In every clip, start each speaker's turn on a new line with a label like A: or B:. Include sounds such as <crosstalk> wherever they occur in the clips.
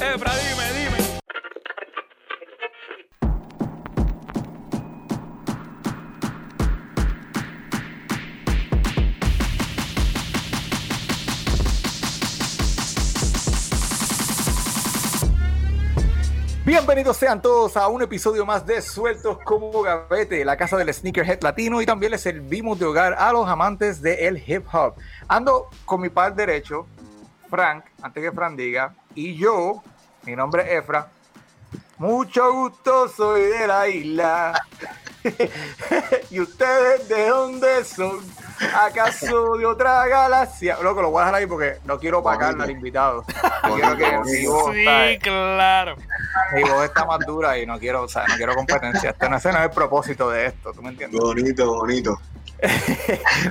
A: Efra, dime, dime.
B: Bienvenidos sean todos a un episodio más de Sueltos como Gavete, la casa del sneakerhead latino y también les servimos de hogar a los amantes del hip hop. Ando con mi par derecho, Frank, antes que Frank diga, y yo, mi nombre es Efra. Mucho gusto, soy de la isla. <laughs> ¿Y ustedes de dónde son? ¿Acaso de otra galaxia? Loco, lo voy a dejar ahí porque no quiero opacarme al invitado. Quiero que mi voz,
A: Sí,
B: ¿sabes?
A: claro.
B: mi voz está más dura y no quiero, o sea, no quiero competencia. Este no, ese no es el propósito de esto, ¿tú me entiendes?
C: Bonito, bonito.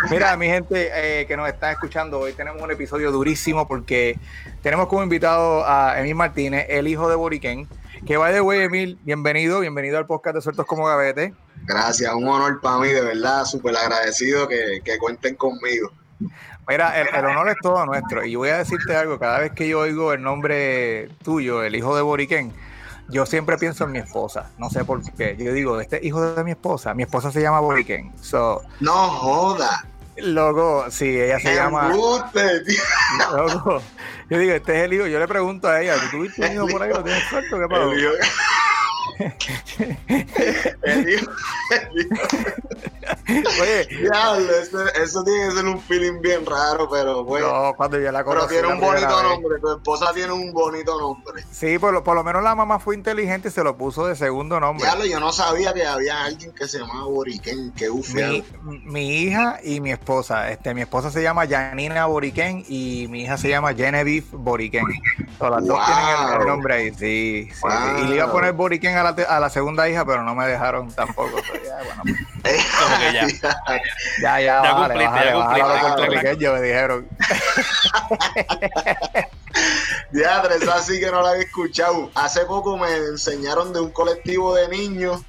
B: Mira, mi gente eh, que nos está escuchando, hoy tenemos un episodio durísimo porque tenemos como invitado a Emil Martínez, el hijo de Boriquén. Que by the way, Emil, bienvenido, bienvenido al podcast de Sueltos como Gavete.
C: Gracias, un honor para mí, de verdad, súper agradecido que, que cuenten conmigo.
B: Mira, el, el honor es todo nuestro. Y voy a decirte algo, cada vez que yo oigo el nombre tuyo, el hijo de Boriquén, yo siempre pienso en mi esposa. No sé por qué. Yo digo, este hijo de mi esposa, mi esposa se llama Boriquén. So,
C: No joda.
B: loco, sí, ella se llama...
C: Tío.
B: Loco, yo digo, este es el hijo. Yo le pregunto a ella, ¿tú tuviste un hijo por ahí? ¿Lo tienes suelto? ¿Qué <laughs> pasó? <laughs> <laughs>
C: El hijo. El hijo. el hijo.
B: Oye,
C: Diablo, eso, eso tiene que ser un feeling bien raro, pero bueno.
B: no, cuando yo la
C: pero
B: conocí
C: tiene
B: la
C: un bonito nombre, tu esposa tiene un bonito nombre.
B: Sí, por lo, por lo menos la mamá fue inteligente y se lo puso de segundo nombre.
C: Diablo, yo no sabía que había alguien que se llamaba Boriquén, qué ufiado.
B: Mi, mi hija y mi esposa. Este, mi esposa se llama Janina Boriquén y mi hija se llama Genevieve Boriquén. So, las dos tienen el, el nombre ahí, sí. sí.
C: Wow.
B: Y le iba a poner Boriquén a la, a la segunda hija, pero no me dejaron tampoco. <laughs> So, ya, bueno,
A: Como <laughs> que <laughs> ya.
B: ya, ya,
A: Ya
B: bájale,
A: cumpliste,
B: bájale,
A: ya
B: los
C: cumpliste.
B: puertorriqueños, me dijeron.
C: Diadre, esa sí que no la había escuchado. Hace poco me enseñaron de un colectivo de niños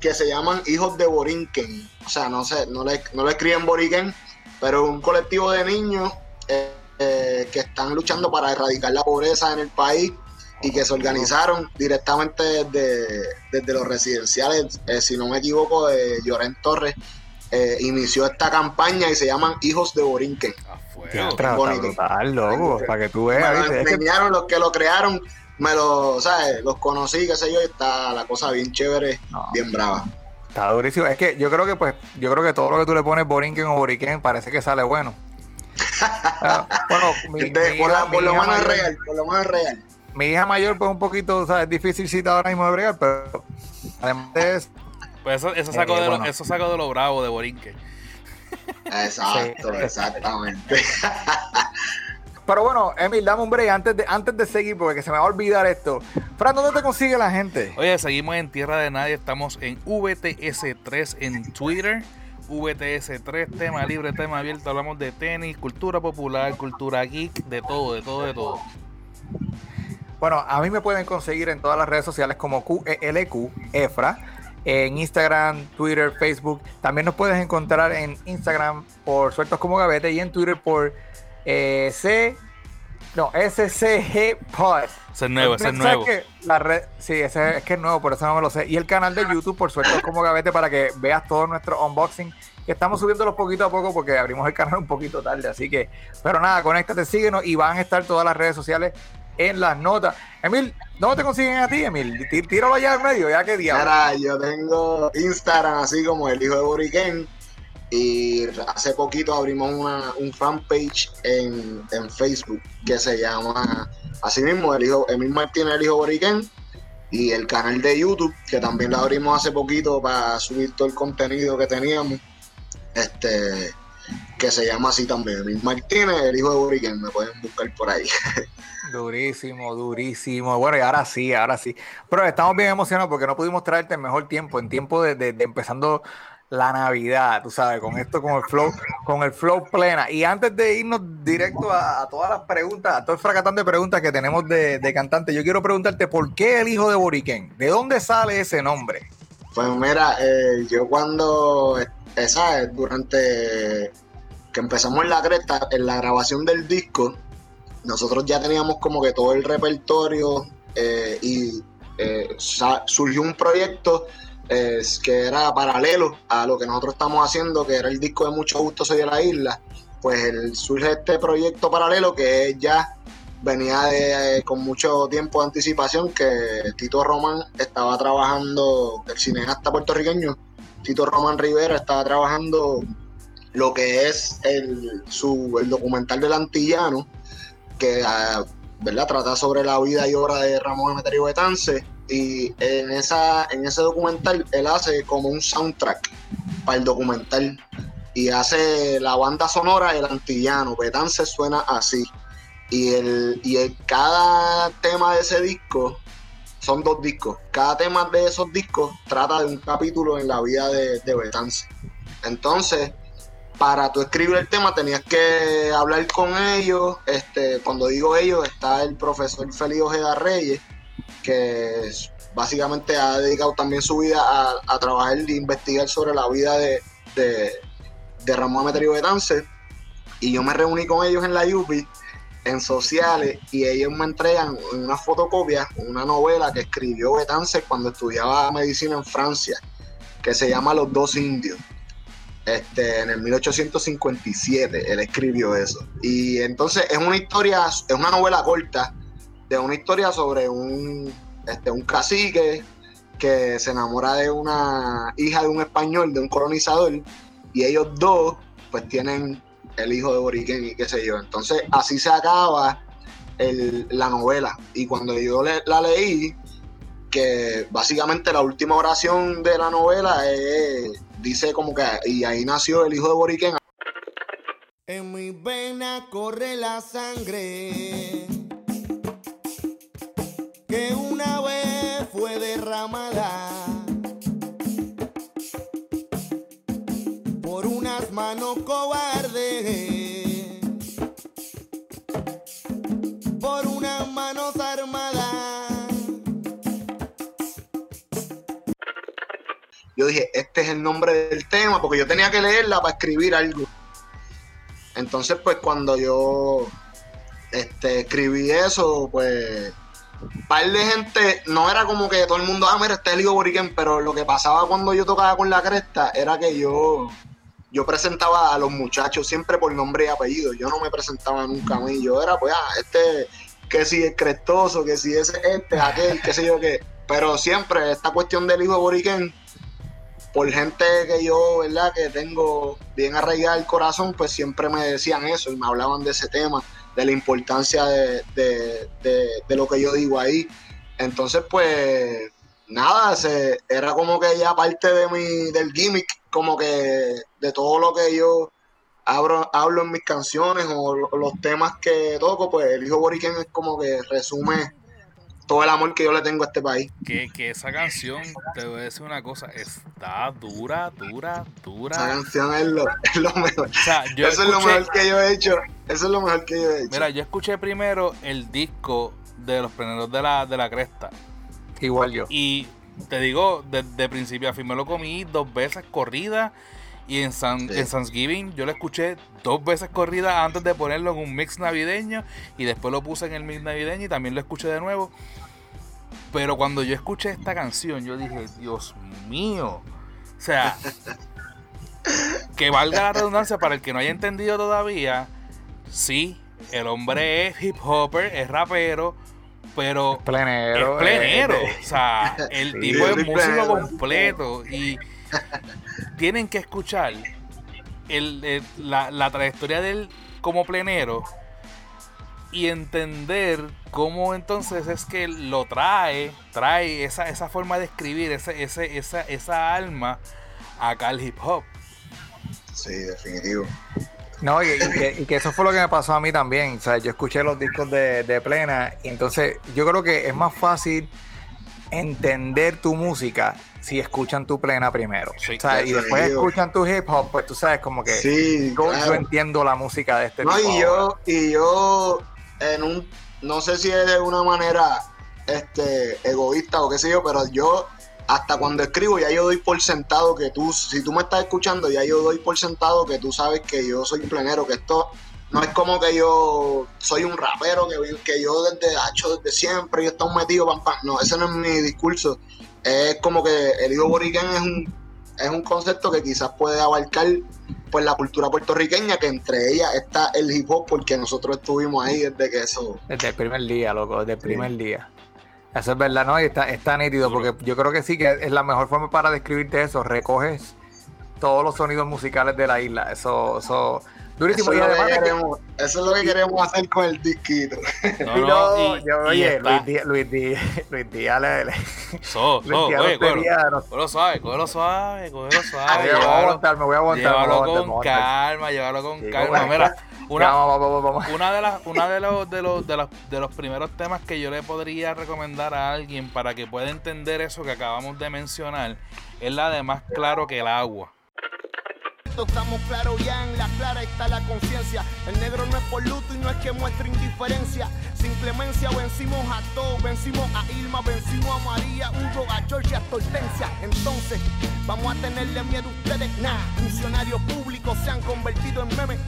C: que se llaman Hijos de Borinquen. O sea, no sé, no le, no le escriben Borinquen, pero un colectivo de niños eh, eh, que están luchando para erradicar la pobreza en el país y que se organizaron directamente desde, desde los residenciales, eh, si no me equivoco, de Llorén Torres. eh, inició esta campaña y se llaman Hijos de Borinquen.
A: A fuego.
B: Está, está
C: bonito.
B: brutal, loco, para que tú
C: me
B: veas. que-
C: enseñaron los que lo crearon, me lo, ¿sabes? Los conocí, qué sé yo, y está la cosa bien chévere,
B: No.
C: bien brava.
B: Está durísimo. Es que yo creo que pues, yo creo que todo lo que tú le pones Borinquen o Boriquén parece que sale bueno. <laughs> Ah, bueno, mi,
C: Este,
B: mi
C: por, la- por lo menos real, por lo menos es real.
B: Mi hija mayor, pues un poquito, o sea, es difícil ahora mismo de bregar, pero además de eso,
A: Pues eso, eso sacó
B: Eh,
A: de lo,
B: bueno.
A: eso sacó de lo bravo de Borinque.
C: Exacto,
B: Sí.
C: exactamente. <laughs>
B: Pero bueno, Emil, dame un break antes de, antes de seguir, porque se me va a olvidar esto. Fran, ¿dónde te consigue la gente?
A: Oye, seguimos en Tierra de Nadie. Estamos en VTS3 en Twitter. VTS3, tema libre, tema abierto. Hablamos de tenis, cultura popular, cultura geek, de todo, de todo, de todo.
B: Bueno, a mí me pueden conseguir en todas las redes sociales como QLQ, EFRA, en Instagram, Twitter, Facebook. También nos puedes encontrar en Instagram por Sueltos como Gavete y en Twitter por eh, C. No, SCG Pod.
A: Ese es nuevo, ese es
B: ¿Sabes
A: nuevo.
B: La red, sí, ese es que es nuevo, por eso no me lo sé. Y el canal de YouTube, por Sueltos como Gavete, para que veas todo nuestro unboxing. Que estamos subiéndolos poquito a poco porque abrimos el canal un poquito tarde. Así que, pero nada, conéctate, síguenos y van a estar todas las redes sociales en las notas. Emil, ¿dónde te consiguen a ti, Emil? Tí- Tíralo allá en medio, ya que diablo.
C: Mira, yo tengo Instagram así como el hijo de Boriquén. Y hace poquito abrimos una, un fanpage en, en Facebook que se llama así mismo, el hijo, Emil Martínez, el hijo Boriquén. Y el canal de YouTube, que también lo abrimos hace poquito para subir todo el contenido que teníamos. Este, que se llama así también, Emil Martínez, el hijo de Boriquén, me pueden buscar por ahí. <laughs>
B: Durísimo, durísimo. Bueno, y ahora sí, ahora sí. Pero estamos bien emocionados porque no pudimos traerte el mejor tiempo, en tiempo de, de- de empezando la Navidad, tú sabes, con esto, con el flow, con el flow plena. Y antes de irnos directo a, a todas las preguntas, a todo el fracatán de preguntas que tenemos de, de cantante, yo quiero preguntarte por qué el hijo de Boriquén, ¿de dónde sale ese nombre?
C: Pues mira, eh, yo cuando, eh, ¿sabes? Durante que empezamos en la cresta, en la grabación del disco, nosotros ya teníamos como que todo el repertorio eh, y eh, surgió un proyecto que era paralelo a lo que nosotros estamos haciendo, que era el disco de Mucho Gusto Soy de la Isla. Pues surge este proyecto paralelo que ya venía de, con mucho tiempo de anticipación, que Tito Román estaba trabajando, el cineasta puertorriqueño, Tito Román Rivera estaba trabajando lo que es el, su, el documental del antillano, que ah, ¿verdad? trata sobre la vida y obra de Ramón Emeterio Betance. Y en, esa, en ese documental él hace como un soundtrack para el documental. Y hace la banda sonora El Antillano. Betance suena así. Y, el, y el, cada tema de ese disco son dos discos. Cada tema de esos discos trata de un capítulo en la vida de, de Betance. Entonces, para tú escribir el tema tenías que hablar con ellos. Este, cuando digo ellos, está el profesor Félix Ojeda Reyes, que básicamente ha dedicado también su vida a, trabajar e investigar sobre la vida de, de, Ramón Ametrio Betance. Y yo me reuní con ellos en la UPI, en sociales, y ellos me entregan una fotocopia, una novela que escribió Betance cuando estudiaba medicina en Francia, que se llama Los dos indios este, en el 1857 él escribió eso. Y entonces es una historia, es una novela corta de una historia sobre un, este, un cacique que se enamora de una hija de un español, de un colonizador, y ellos dos pues tienen el hijo de Boriken y qué sé yo. Entonces así se acaba la novela. Y cuando yo la leí, que básicamente la última oración de la novela es dice como que y ahí nació el hijo de Boriken.
D: En mi vena corre la sangre que una vez fue derramada por unas manos cobardes,
C: yo dije, este es el nombre del tema, porque yo tenía que leerla para escribir algo. Entonces, pues cuando yo este, escribí eso, pues un par de gente, no era como que todo el mundo, ah, mira, este es el Boriken, pero lo que pasaba cuando yo tocaba con la cresta era que yo, yo presentaba a los muchachos siempre por nombre y apellido. Yo no me presentaba nunca a mí. Yo era, pues, ah, este, que si es crestoso, que si es este, aquel, qué sé yo qué. Pero siempre esta cuestión del hijo Boriken por gente que yo, ¿verdad? Que tengo bien arraigada el corazón, pues siempre me decían eso y me hablaban de ese tema, de la importancia de, lo que yo digo ahí. Entonces, pues, nada, se, era como que ya parte de mi, del gimmick, como que de todo lo que yo hablo, hablo en mis canciones o los temas que toco, pues el hijo Boriken es como que resume todo el amor que yo le tengo a este país.
A: Que, que esa canción, te voy a decir una cosa, está dura, dura, dura.
C: Esa canción es lo, <laughs> mejor. eso es lo mejor que yo he hecho. Eso es lo mejor que yo he hecho.
A: Mira, yo escuché primero el disco de los primeros de la, de la cresta.
B: Igual yo.
A: Y te digo, de, principio a fin me lo comí dos veces corrida. Y en, San, en Thanksgiving yo lo escuché dos veces corrida antes de ponerlo en un mix navideño. Y después lo puse en el mix navideño y también lo escuché de nuevo. Pero cuando yo escuché esta canción, yo dije, Dios mío. O sea, que valga la redundancia para el que no haya entendido todavía. Sí, el hombre es hip hopper, es rapero, pero
B: es plenero.
A: Es plenero. o sea, el tipo es músico completo. Y tienen que escuchar la, la trayectoria de él como plenero y entender cómo entonces es que lo trae, trae esa, esa forma de escribir, ese, ese, esa, esa alma acá al hip hop.
C: Sí, definitivo.
B: No, y, que, eso fue lo que me pasó a mí también. O sea, yo escuché los discos de, de Plena y entonces yo creo que es más fácil entender tu música si escuchan tu plena primero. o sea, y después escuchan tu hip hop, pues tú sabes como que
C: sí,
B: yo, entiendo la música de este
C: no, Y yo, y yo en un, no sé si es de una manera este, egoísta o qué sé yo, pero yo hasta cuando escribo ya yo doy por sentado que tú, si tú me estás escuchando, ya yo doy por sentado que tú sabes que yo soy plenero, que esto no es como que yo soy un rapero que, yo desde hecho desde siempre y estado metido pam, pam. no ese no es mi discurso es como que el hijo boriquén es un es un concepto que quizás puede abarcar pues la cultura puertorriqueña que entre ellas está el hip hop porque nosotros estuvimos ahí desde que eso
B: desde el primer día loco desde el primer día. Eso es verdad no y está, está nítido porque yo creo que sí que es la mejor forma para describirte eso. Recoges todos los sonidos musicales de la isla. Eso eso Durísimo.
C: Eso, y además es queremos, eso es lo que queremos hacer con el disquito.
B: No, <laughs> no, y, yo, oye, Luis Díaz, Luis Díaz, <laughs> Luis Díaz le, le
A: so, so, oye, cógelo suave, cógelo suave, cógelo suave.
B: me voy a aguantar, me voy a aguantar.
A: Llévalo con calma, llévalo con calma. Mira, una, una de las, una de los, de los, de los, de los primeros temas que yo le podría recomendar a alguien para que pueda entender eso que acabamos de mencionar es la de más claro que el agua
D: estamos claros ya en la clara está la conciencia. El negro no es por luto y no es que muestre indiferencia. Sin clemencia vencimos a todos, vencimos a Irma, vencimos a María, Hugo, a George, a Hortensia. Entonces, vamos a tenerle miedo a ustedes, nada. Funcionarios públicos se han convertido en memes.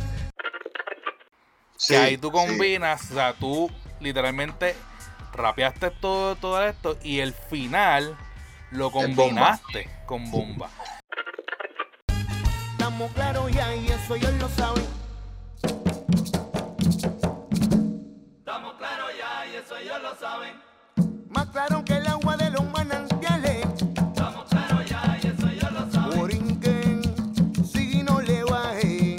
A: Sí, ahí tú combinas, o sea, tú literalmente rapeaste todo, todo esto y el final lo combinaste con bomba
D: estamos claros ya y eso ellos lo saben. Estamos claros ya y eso ellos lo saben. Más claro que el agua de los manantiales. Estamos claros ya y eso ellos lo saben. Borinquen, y no le baje.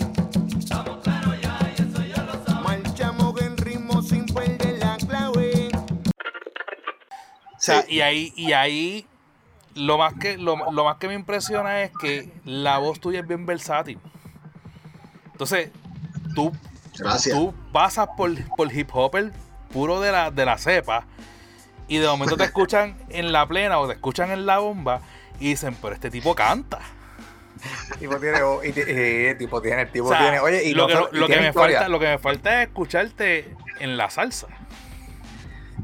D: Estamos claros ya y eso ellos lo saben. Marchamos en ritmo sin perder la clave.
A: O sea, y ahí, y ahí lo más que lo, más que me impresiona es que la voz tuya es bien versátil. Entonces, tú, tú pasas por, por hip hopper puro de la, de la cepa y de momento te escuchan en la plena o te escuchan en la bomba y dicen, pero este tipo canta.
B: tipo tiene, y, tipo tiene, el tipo tiene, oye, y
A: lo, que, lo, que me falta, lo que me falta es escucharte en la salsa.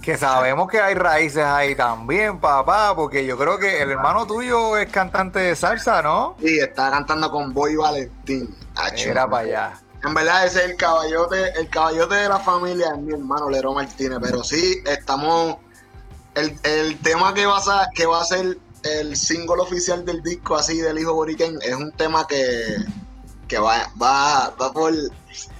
B: Que sabemos que hay raíces ahí también, papá, porque yo creo que el hermano tuyo es cantante de salsa, ¿no?
C: Sí, está cantando con Boy Valentín.
B: Era para allá.
C: En verdad ese es el caballote, el caballote de la familia es mi hermano Lero Martínez, pero sí estamos el, tema que va a que va a ser el single oficial del disco así del hijo Boriken es un tema que que va, va, va, por,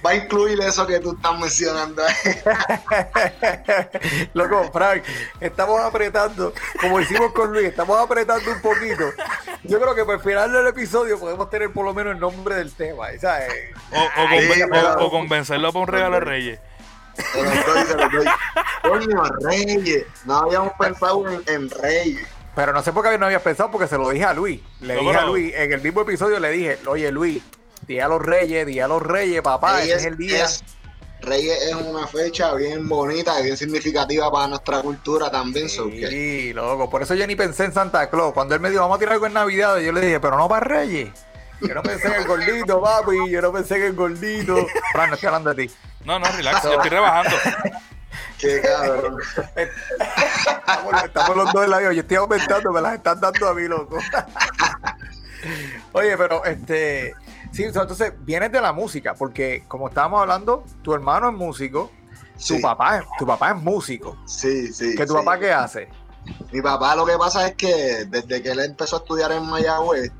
C: va a incluir eso que tú estás mencionando. <laughs>
B: Loco, Frank, estamos apretando, como hicimos con Luis, estamos apretando un poquito. Yo creo que para el final del episodio podemos tener por lo menos el nombre del tema, ¿sabes?
A: O, convencerlo para un regalo de Reyes.
C: Se doy, Coño, Reyes. No habíamos pensado en, Reyes.
B: Pero no sé por qué no habías pensado, porque se lo dije a Luis. Le dije a Luis, en el mismo episodio le dije, oye Luis, Día a los Reyes, Día a los Reyes, papá, ese es el día.
C: Reyes es una fecha bien bonita y bien significativa para nuestra cultura también.
B: Sí, loco. Por eso yo ni pensé en Santa Claus. Cuando él me dijo, vamos a tirar algo en Navidad, yo le dije, pero no para Reyes. Yo no pensé en el gordito, <laughs> papi. Yo no pensé en el gordito. Fran, no estoy hablando de ti.
A: No, no, relax, yo estoy rebajando.
C: Qué cabrón.
B: estamos, estamos, los dos en la vida. Yo estoy aumentando, me las están dando a mí, loco. <laughs> Oye, pero este. Sí, entonces vienes de la música, porque como estábamos hablando, tu hermano es músico, tu, papá, tu papá es músico.
C: Sí, sí.
B: ¿Que tu papá qué hace?
C: Mi papá lo que pasa es que desde que él empezó a estudiar en Mayagüez,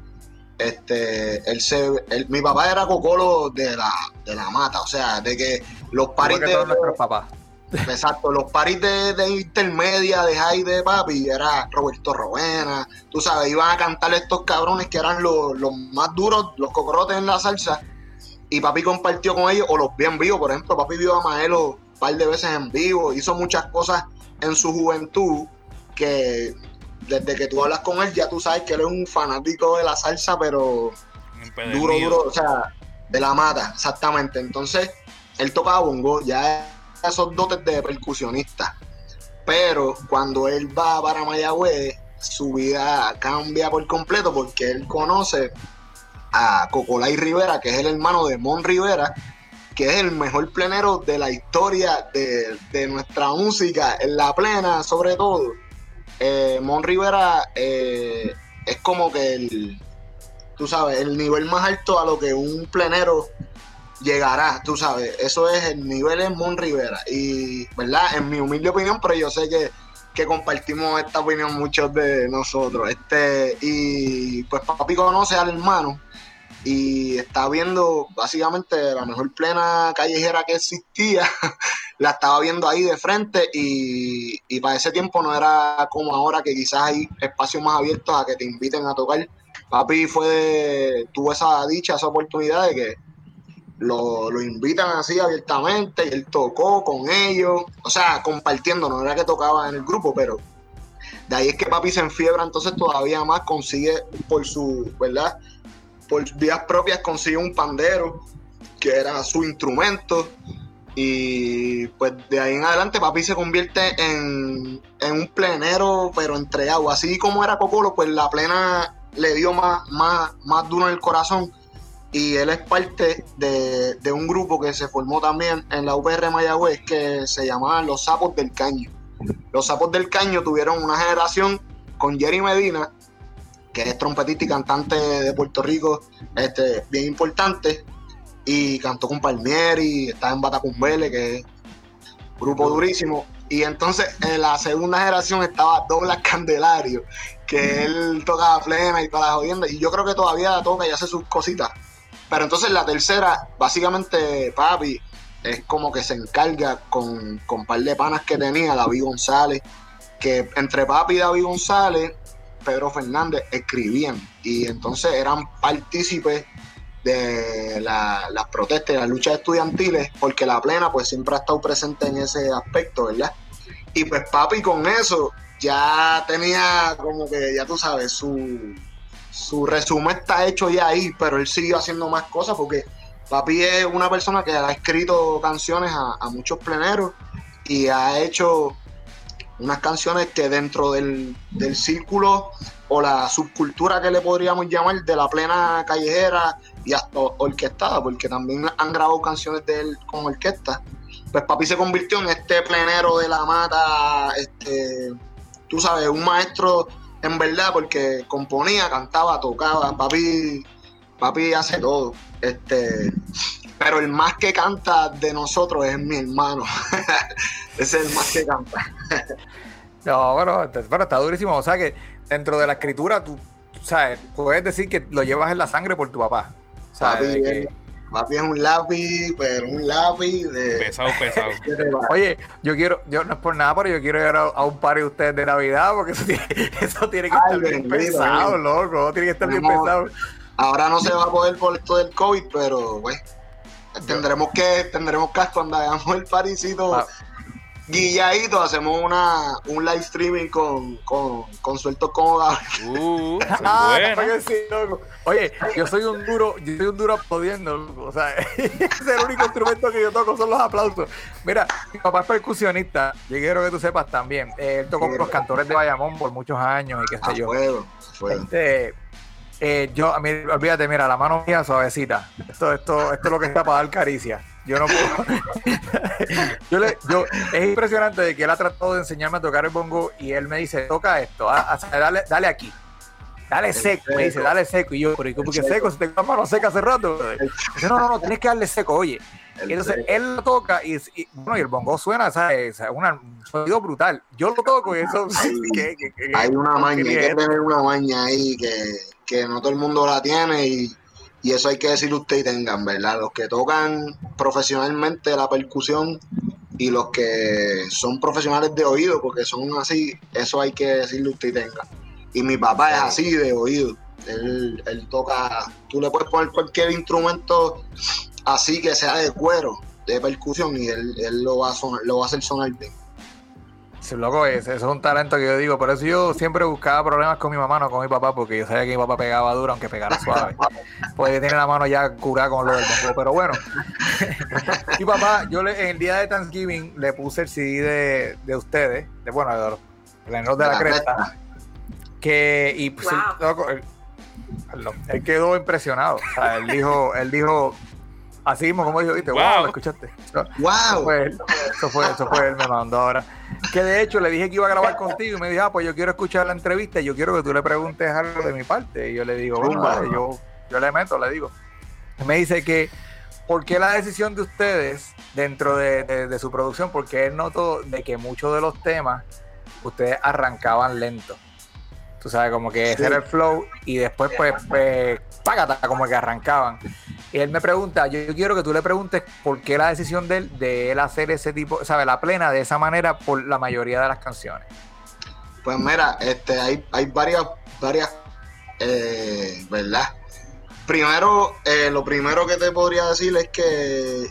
C: este, él se, mi papá era cocolo de la, de la mata, o sea, de que los paris de
B: nuestros papás.
C: Exacto, los paris de, intermedia, de high de papi, era Roberto Rovena, tú sabes, iban a cantar estos cabrones que eran los, más duros, los cocorotes en la salsa, y papi compartió con ellos, o los vi en vivo, por ejemplo, papi vio a Maelo un par de veces en vivo, hizo muchas cosas en su juventud que desde que tú hablas con él ya tú sabes que él es un fanático de la salsa, pero duro, duro, o sea, de la mata, exactamente. Entonces, él tocaba bongo, ya esos dotes de percusionista. Pero cuando él va para Mayagüez, su vida cambia por completo porque él conoce a Cocolay Rivera, que es el hermano de Mon Rivera, que es el mejor plenero de la historia de, nuestra música, en la plena sobre todo. Eh, Mon Rivera eh, es como que el, tú sabes, el nivel más alto a lo que un plenero llegará, tú sabes, eso es el nivel en Mon Rivera y, ¿verdad? En mi humilde opinión, pero yo sé que, que compartimos esta opinión muchos de nosotros, este, y pues papi conoce al hermano y está viendo básicamente la mejor plena callejera que existía, <laughs> la estaba viendo ahí de frente y, y para ese tiempo no era como ahora que quizás hay espacios más abiertos a que te inviten a tocar. Papi fue tuvo esa dicha, esa oportunidad de que lo, lo, invitan así abiertamente y él tocó con ellos, o sea, compartiendo, no era que tocaba en el grupo, pero de ahí es que papi se enfiebra, entonces todavía más consigue por su, ¿verdad? Por vías propias consigue un pandero, que era su instrumento, y pues de ahí en adelante papi se convierte en, en un plenero, pero entregado, así como era Cocolo, pues la plena le dio más, más, más duro en el corazón y él es parte de, de, un grupo que se formó también en la UPR Mayagüez que se llamaban Los Sapos del Caño. Los Sapos del Caño tuvieron una generación con Jerry Medina, que es trompetista y cantante de Puerto Rico, este, bien importante, y cantó con Palmieri, está en Batacumbele, que es grupo durísimo. Y entonces en la segunda generación estaba Douglas Candelario, que él tocaba plena y todas las jodiendas, y yo creo que todavía toca y hace sus cositas pero entonces la tercera, básicamente, papi, es como que se encarga con, con un par de panas que tenía, David González, que entre papi y David González, Pedro Fernández escribían y entonces eran partícipes de las protestas y las luchas estudiantiles, porque la plena pues siempre ha estado presente en ese aspecto, ¿verdad? Y pues papi con eso ya tenía como que, ya tú sabes, su, su resumen está hecho ya ahí, pero él siguió haciendo más cosas porque papi es una persona que ha escrito canciones a, muchos pleneros y ha hecho unas canciones que dentro del, del, círculo o la subcultura que le podríamos llamar de la plena callejera y hasta orquestada, porque también han grabado canciones de él con orquesta. Pues papi se convirtió en este plenero de la mata, este, tú sabes, un maestro en verdad, porque componía, cantaba, tocaba, papi, papi hace todo. Este, pero el más que canta de nosotros es mi hermano. Ese <laughs> es el más que canta. <laughs>
B: no, bueno, pero está durísimo. O sea que dentro de la escritura, tú, sabes, puedes decir que lo llevas en la sangre por tu papá.
C: Papi, Papi es un lápiz, pero un lápiz de.
A: Pesado, pesado. <laughs>
B: Oye, yo quiero, yo no es por nada, pero yo quiero ir a, un par de ustedes de Navidad, porque eso tiene, <laughs> eso tiene que estar bien pesado, loco. Tiene que estar bien pesado.
C: Ahora no se va a poder por esto del COVID, pero, güey. Tendremos que, tendremos que cuando hagamos el parisito ah, Guilladito, hacemos una, un live streaming con, con, con sueltos como
A: uh, <laughs> ah,
B: Oye, yo soy un duro, yo soy un duro aplaudiendo, o sea, <laughs> es el único instrumento que yo toco son los aplausos. Mira, mi papá es percusionista, yo quiero que tú sepas también. Él tocó con los cantores de Bayamón por muchos años y qué sé yo. Este, eh, yo, a mí, olvídate, mira, la mano mía suavecita. Esto, esto, esto es lo que está para dar caricia. Yo no puedo. <laughs> yo le, yo, es impresionante de que él ha tratado de enseñarme a tocar el bongo y él me dice, toca esto, dale, dale aquí. Dale seco, me dice, dale seco. Y yo, pero ¿por qué seco? Si tengo la mano seca hace rato. Dice, no, no, no, tienes que darle seco, oye. Entonces él lo toca y, bueno, y el bongo suena, ¿sabes? un sonido brutal. Yo lo toco y eso. <laughs>
C: hay una maña, hay que tener una maña ahí que, que no todo el mundo la tiene y y eso hay que decirlo usted y tengan, ¿verdad? Los que tocan profesionalmente la percusión y los que son profesionales de oído, porque son así, eso hay que decirlo usted y tenga. Y mi papá es así de oído. Él, él toca, tú le puedes poner cualquier instrumento así que sea de cuero, de percusión, y él, él lo, va a lo va a hacer sonar bien.
B: Loco, ese, eso es un talento que yo digo. Por eso yo siempre buscaba problemas con mi mamá, no con mi papá, porque yo sabía que mi papá pegaba duro, aunque pegara suave. Pues tiene la mano ya curada con lo del bongo. Pero bueno, mi papá, yo le, en el día de Thanksgiving le puse el CD de, de ustedes, de bueno, de los pleneros de la, cresta. Que, y pues, loco, él, él, quedó impresionado. O sea, él dijo, él dijo, Así mismo, como dijo, viste, wow, lo escuchaste.
C: Wow.
B: Eso fue, él, eso fue, eso fue él, me mandó ahora. Que de hecho le dije que iba a grabar contigo y me dijo, ah, pues yo quiero escuchar la entrevista y yo quiero que tú le preguntes algo de mi parte. Y yo le digo, bueno, yo, yo le meto, le digo. me dice que ¿por qué la decisión de ustedes dentro de, su producción? Porque él notó de que muchos de los temas ustedes arrancaban lento. Tú sabes, como que ese era el flow y después pues, pues págata, como que arrancaban. Y él me pregunta, yo, quiero que tú le preguntes por qué la decisión de él, de él hacer ese tipo, ¿sabes? La plena de esa manera por la mayoría de las canciones.
C: Pues mira, este, hay, hay varias, varias, eh, ¿verdad? Primero, eh, lo primero que te podría decir es que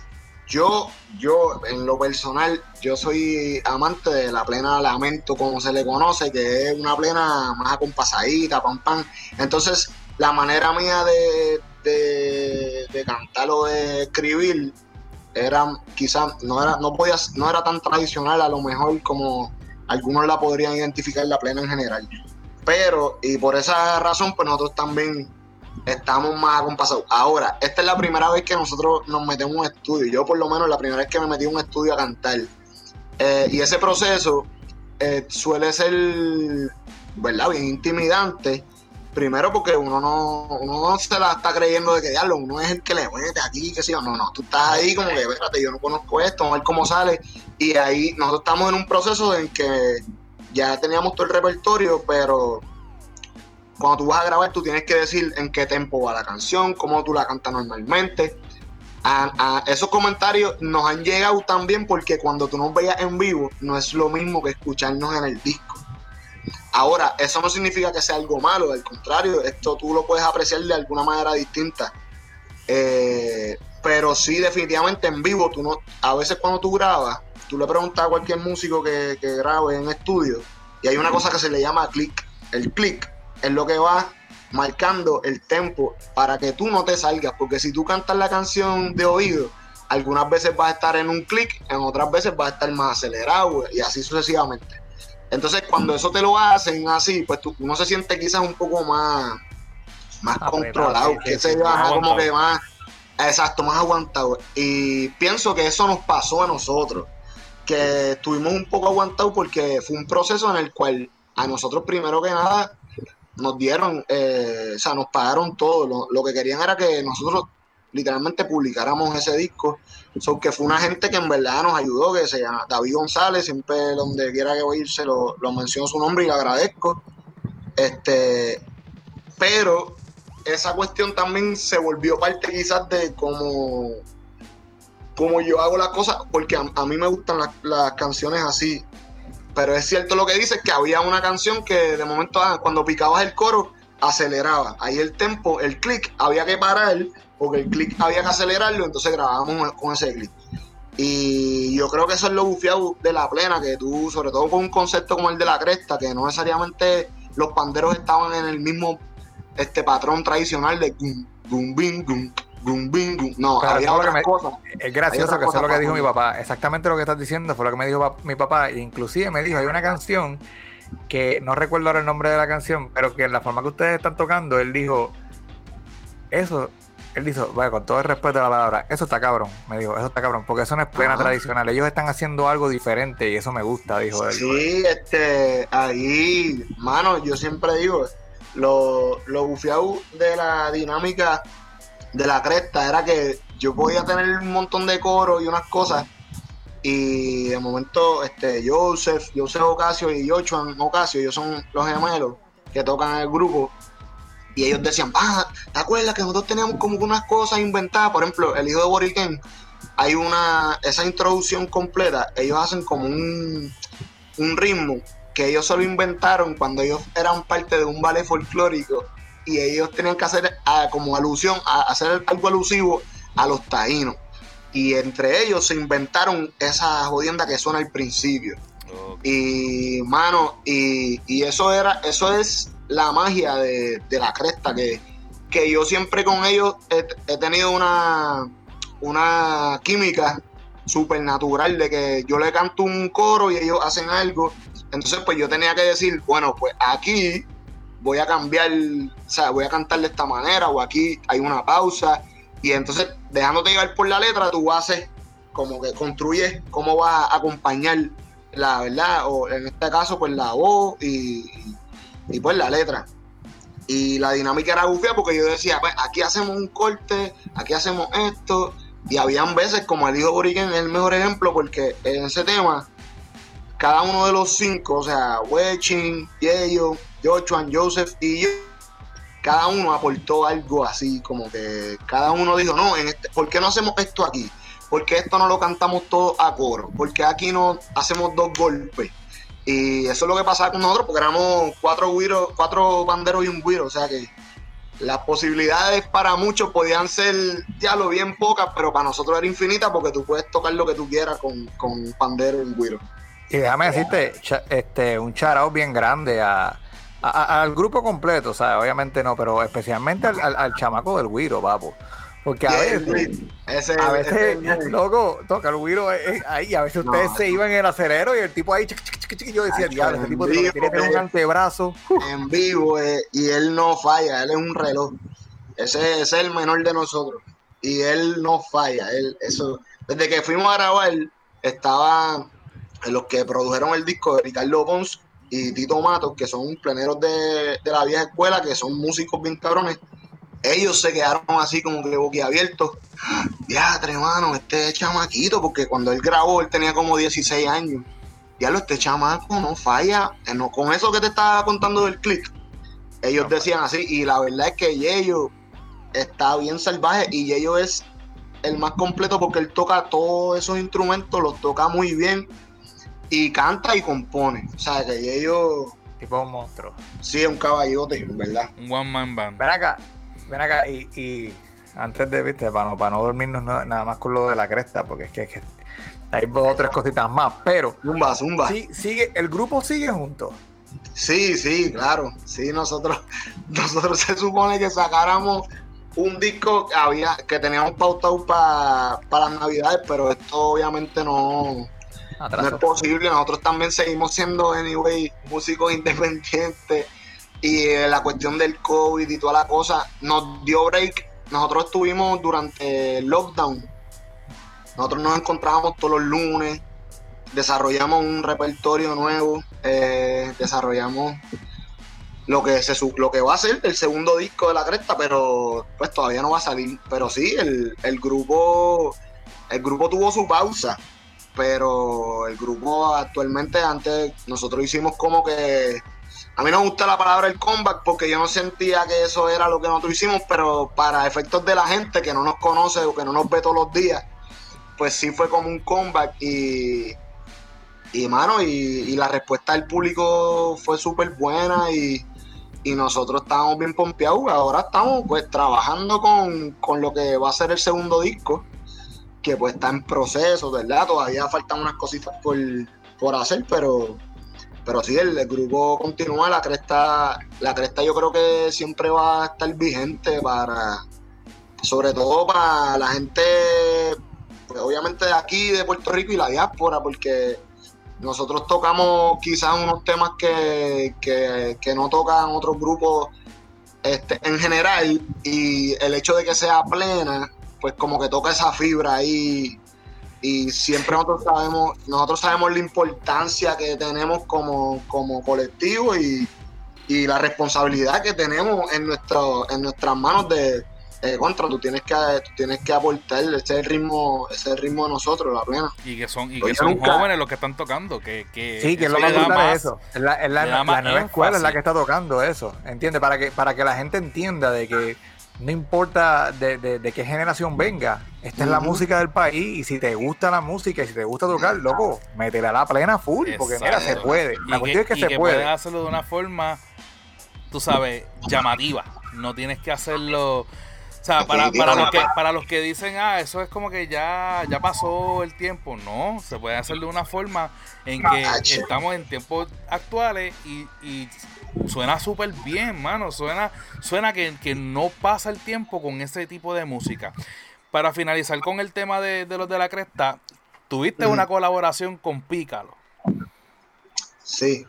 C: yo, yo, en lo personal, yo soy amante de la plena lamento, como se le conoce, que es una plena más acompasadita, pam, pam. Entonces, la manera mía de, de, cantar o de escribir era quizás no era no podía no era tan tradicional a lo mejor como algunos la podrían identificar la plena en general pero y por esa razón pues nosotros también estamos más acompasados. Ahora esta es la primera vez que nosotros nos metemos en un estudio. Yo por lo menos la primera vez que me metí en un estudio a cantar. Eh, y ese proceso eh, suele ser verdad bien intimidante. Primero porque uno no, uno no se la está creyendo de que diablo, uno es el que le mete aquí, que sí o no, no, tú estás ahí como que, espérate, yo no conozco esto, a ver cómo sale, y ahí nosotros estamos en un proceso en que ya teníamos todo el repertorio, pero cuando tú vas a grabar tú tienes que decir en qué tempo va la canción, cómo tú la cantas normalmente. A, esos comentarios nos han llegado también porque cuando tú nos veas en vivo no es lo mismo que escucharnos en el disco. Ahora, eso no significa que sea algo malo, al contrario, esto tú lo puedes apreciar de alguna manera distinta. Eh, pero sí, definitivamente en vivo, tú no, a veces cuando tú grabas, tú le preguntas a cualquier músico que, que grabe en estudio, y hay una cosa que se le llama click. El click es lo que va marcando el tempo para que tú no te salgas, porque si tú cantas la canción de oído, algunas veces vas a estar en un click, en otras veces vas a estar más acelerado y así sucesivamente. Entonces, cuando eso te lo hacen así, pues tú, uno se siente quizás un poco más, más controlado, que se va como que más, exacto, más aguantado. Y pienso que eso nos pasó a nosotros, que estuvimos un poco aguantados porque fue un proceso en el cual a nosotros primero que nada nos dieron, eh, o sea, nos pagaron todo. Lo, lo, que querían era que nosotros literalmente publicáramos ese disco. So, que fue una gente que en verdad nos ayudó, que se llama David González, siempre donde quiera que voy a lo, lo menciono su nombre y le agradezco. Este, pero esa cuestión también se volvió parte quizás de cómo, cómo yo hago las cosas, porque a, mí me gustan las, canciones así. Pero es cierto lo que dices, que había una canción que de momento, ah, cuando picabas el coro, aceleraba. Ahí el tempo, el click, había que parar porque el click había que acelerarlo, entonces grabábamos con ese click. Y yo creo que eso es lo bufiado de la plena, que tú, sobre todo con un concepto como el de la cresta, que no necesariamente los panderos estaban en el mismo este patrón tradicional de gum, gum, bing, gum, No, había otras cosas.
B: Es gracioso que eso es lo que dijo mi papá. Exactamente lo que estás diciendo fue lo que me dijo mi papá. Inclusive me dijo, hay una canción que no recuerdo ahora el nombre de la canción, pero que en la forma que ustedes están tocando, él dijo, eso él dijo, bueno, con todo el respeto a la palabra, eso está cabrón, me dijo, eso está cabrón, porque eso no es plena tradicional, ellos están haciendo algo diferente y eso me gusta, dijo él.
C: Sí, este, ahí, mano, yo siempre digo, lo, lo bufiado de la dinámica de la cresta era que yo podía tener un montón de coro y unas cosas. Y de momento este Joseph, Joseph Ocasio y Joshua Ocasio, ellos son los gemelos que tocan el grupo. Y ellos decían, ah, ¿te acuerdas que nosotros teníamos como unas cosas inventadas? Por ejemplo, el hijo de Boriken, hay una, esa introducción completa, ellos hacen como un, un ritmo que ellos solo inventaron cuando ellos eran parte de un ballet folclórico y ellos tenían que hacer ah, como alusión, a hacer algo alusivo a los taínos. Y entre ellos se inventaron esa jodienda que suena al principio. Y, mano, y, y, eso era, eso es la magia de, la cresta, que, que, yo siempre con ellos he, tenido una, una química súper natural de que yo le canto un coro y ellos hacen algo. Entonces, pues yo tenía que decir, bueno, pues aquí voy a cambiar, o sea, voy a cantar de esta manera, o aquí hay una pausa. Y entonces, dejándote llevar por la letra, tú haces como que construyes cómo vas a acompañar la verdad, o en este caso, pues la voz y, y pues la letra. Y la dinámica era bufia porque yo decía, pues aquí hacemos un corte, aquí hacemos esto, Y habían veces, como el hijo Boriken es el mejor ejemplo, porque en ese tema, cada uno de los cinco, o sea, Wechin, Yeyo, Joshua, Joseph y yo, cada uno aportó algo así, como que cada uno dijo, no, en este, ¿por qué no hacemos esto aquí? ¿Por qué esto no lo cantamos todo a coro? ¿Por qué aquí no hacemos dos golpes? Y eso es lo que pasaba con nosotros, porque éramos cuatro, güiros, cuatro banderos y un güiro, o sea que las posibilidades para muchos podían ser ya lo bien pocas, pero para nosotros era infinita porque tú puedes tocar lo que tú quieras con, con pandero y güiro.
B: Y déjame decirte, este, un charao bien grande a, al grupo completo, o sea, obviamente no, pero especialmente al, chamaco del güiro, papo. Porque a veces, a veces, loco, toca el güiro ahí, a veces ustedes se iban en el acerero y el tipo ahí, yo decía, diablo, ese tipo tiene que tener un antebrazo.
C: En vivo, eh, y él no falla, él es un reloj. Ese, es el menor de nosotros. Y él no falla, él, eso, desde que fuimos a grabar, estaban los que produjeron el disco de Ricardo Pons y Tito Matos, que son pleneros de, de la vieja escuela, que son músicos bien cabrones ellos se quedaron así como que boquiabiertos. Ya, hermano, este chamaquito, porque cuando él grabó, él tenía como 16 años. Ya lo, este chamaco no falla. Eh, no, con eso que te estaba contando del click, ellos decían así. Y la verdad es que Yeyo está bien salvaje y Yeyo es el más completo porque él toca todos esos instrumentos, los toca muy bien y canta y compone. O sea, que Yeyo.
B: Tipo un monstruo.
C: Sí, un caballote, ¿verdad?
A: Un one man band.
B: Ven acá, ven acá, y, antes de, viste, para no, para no dormirnos nada más con lo de la cresta, porque es que, hay dos o tres cositas más, pero.
C: Zumba, zumba.
B: Sí, sigue, el grupo sigue junto.
C: Sí, sí, claro. Sí, nosotros, <laughs> nosotros se supone que sacáramos un disco que había, que teníamos pautado para las navidades, pero esto obviamente no, no es posible. Nosotros también seguimos siendo, anyway, músicos independientes y eh, la cuestión del COVID y toda la cosa nos dio break. Nosotros estuvimos durante el lockdown. Nosotros nos encontrábamos todos los lunes, desarrollamos un repertorio nuevo, eh, desarrollamos lo que se lo que va a ser el segundo disco de la cresta, pero pues todavía no va a salir. Pero sí, el, el grupo el grupo tuvo su pausa, pero el grupo actualmente antes nosotros hicimos como que a mí no me gusta la palabra el comeback porque yo no sentía que eso era lo que nosotros hicimos, pero para efectos de la gente que no nos conoce o que no nos ve todos los días, pues sí fue como un comeback y, y mano, y, la respuesta del público fue súper buena y, nosotros estábamos bien pompeados. Ahora estamos pues trabajando con, con lo que va a ser el segundo disco, que pues está en proceso, ¿verdad? Todavía faltan unas cositas por, por hacer, pero pero sí, el, grupo continúa, la cresta, la cresta yo creo que siempre va a estar vigente para, sobre todo para la gente, pues, obviamente de aquí, de Puerto Rico y la diáspora, porque nosotros tocamos quizás unos temas que, no tocan otros grupos este, en general y el hecho de que sea plena, pues como que toca esa fibra ahí y siempre nosotros sabemos, nosotros sabemos la importancia que tenemos como, como colectivo y, la responsabilidad que tenemos en nuestro, en nuestras manos de, contra, tú tienes que tienes que aportar ese ritmo, ese ritmo de nosotros, la plena.
A: Y que son, y que son jóvenes los que están tocando, que, que
B: Sí, que es lo más brutal es eso. Es la, la, nueva escuela es la que está tocando eso, ¿entiendes? Para que, para que la gente entienda de que no importa de, de, qué generación venga, esta es la música del país y si te gusta la música y si te gusta tocar, loco, métela a la plena full, porque mira, se puede. La cuestión es que se puede.
A: Puedes hacerlo de una forma, tú sabes, llamativa. No tienes que hacerlo. O sea, para, para, los que, para los que dicen, ah, eso es como que ya, ya pasó el tiempo. No, se puede hacer de una forma en que estamos en tiempos actuales y, y suena súper bien, mano. Suena, suena que, no pasa el tiempo con ese tipo de música. Para finalizar con el tema de, los de la cresta, tuviste una colaboración con Pícalo.
C: Sí,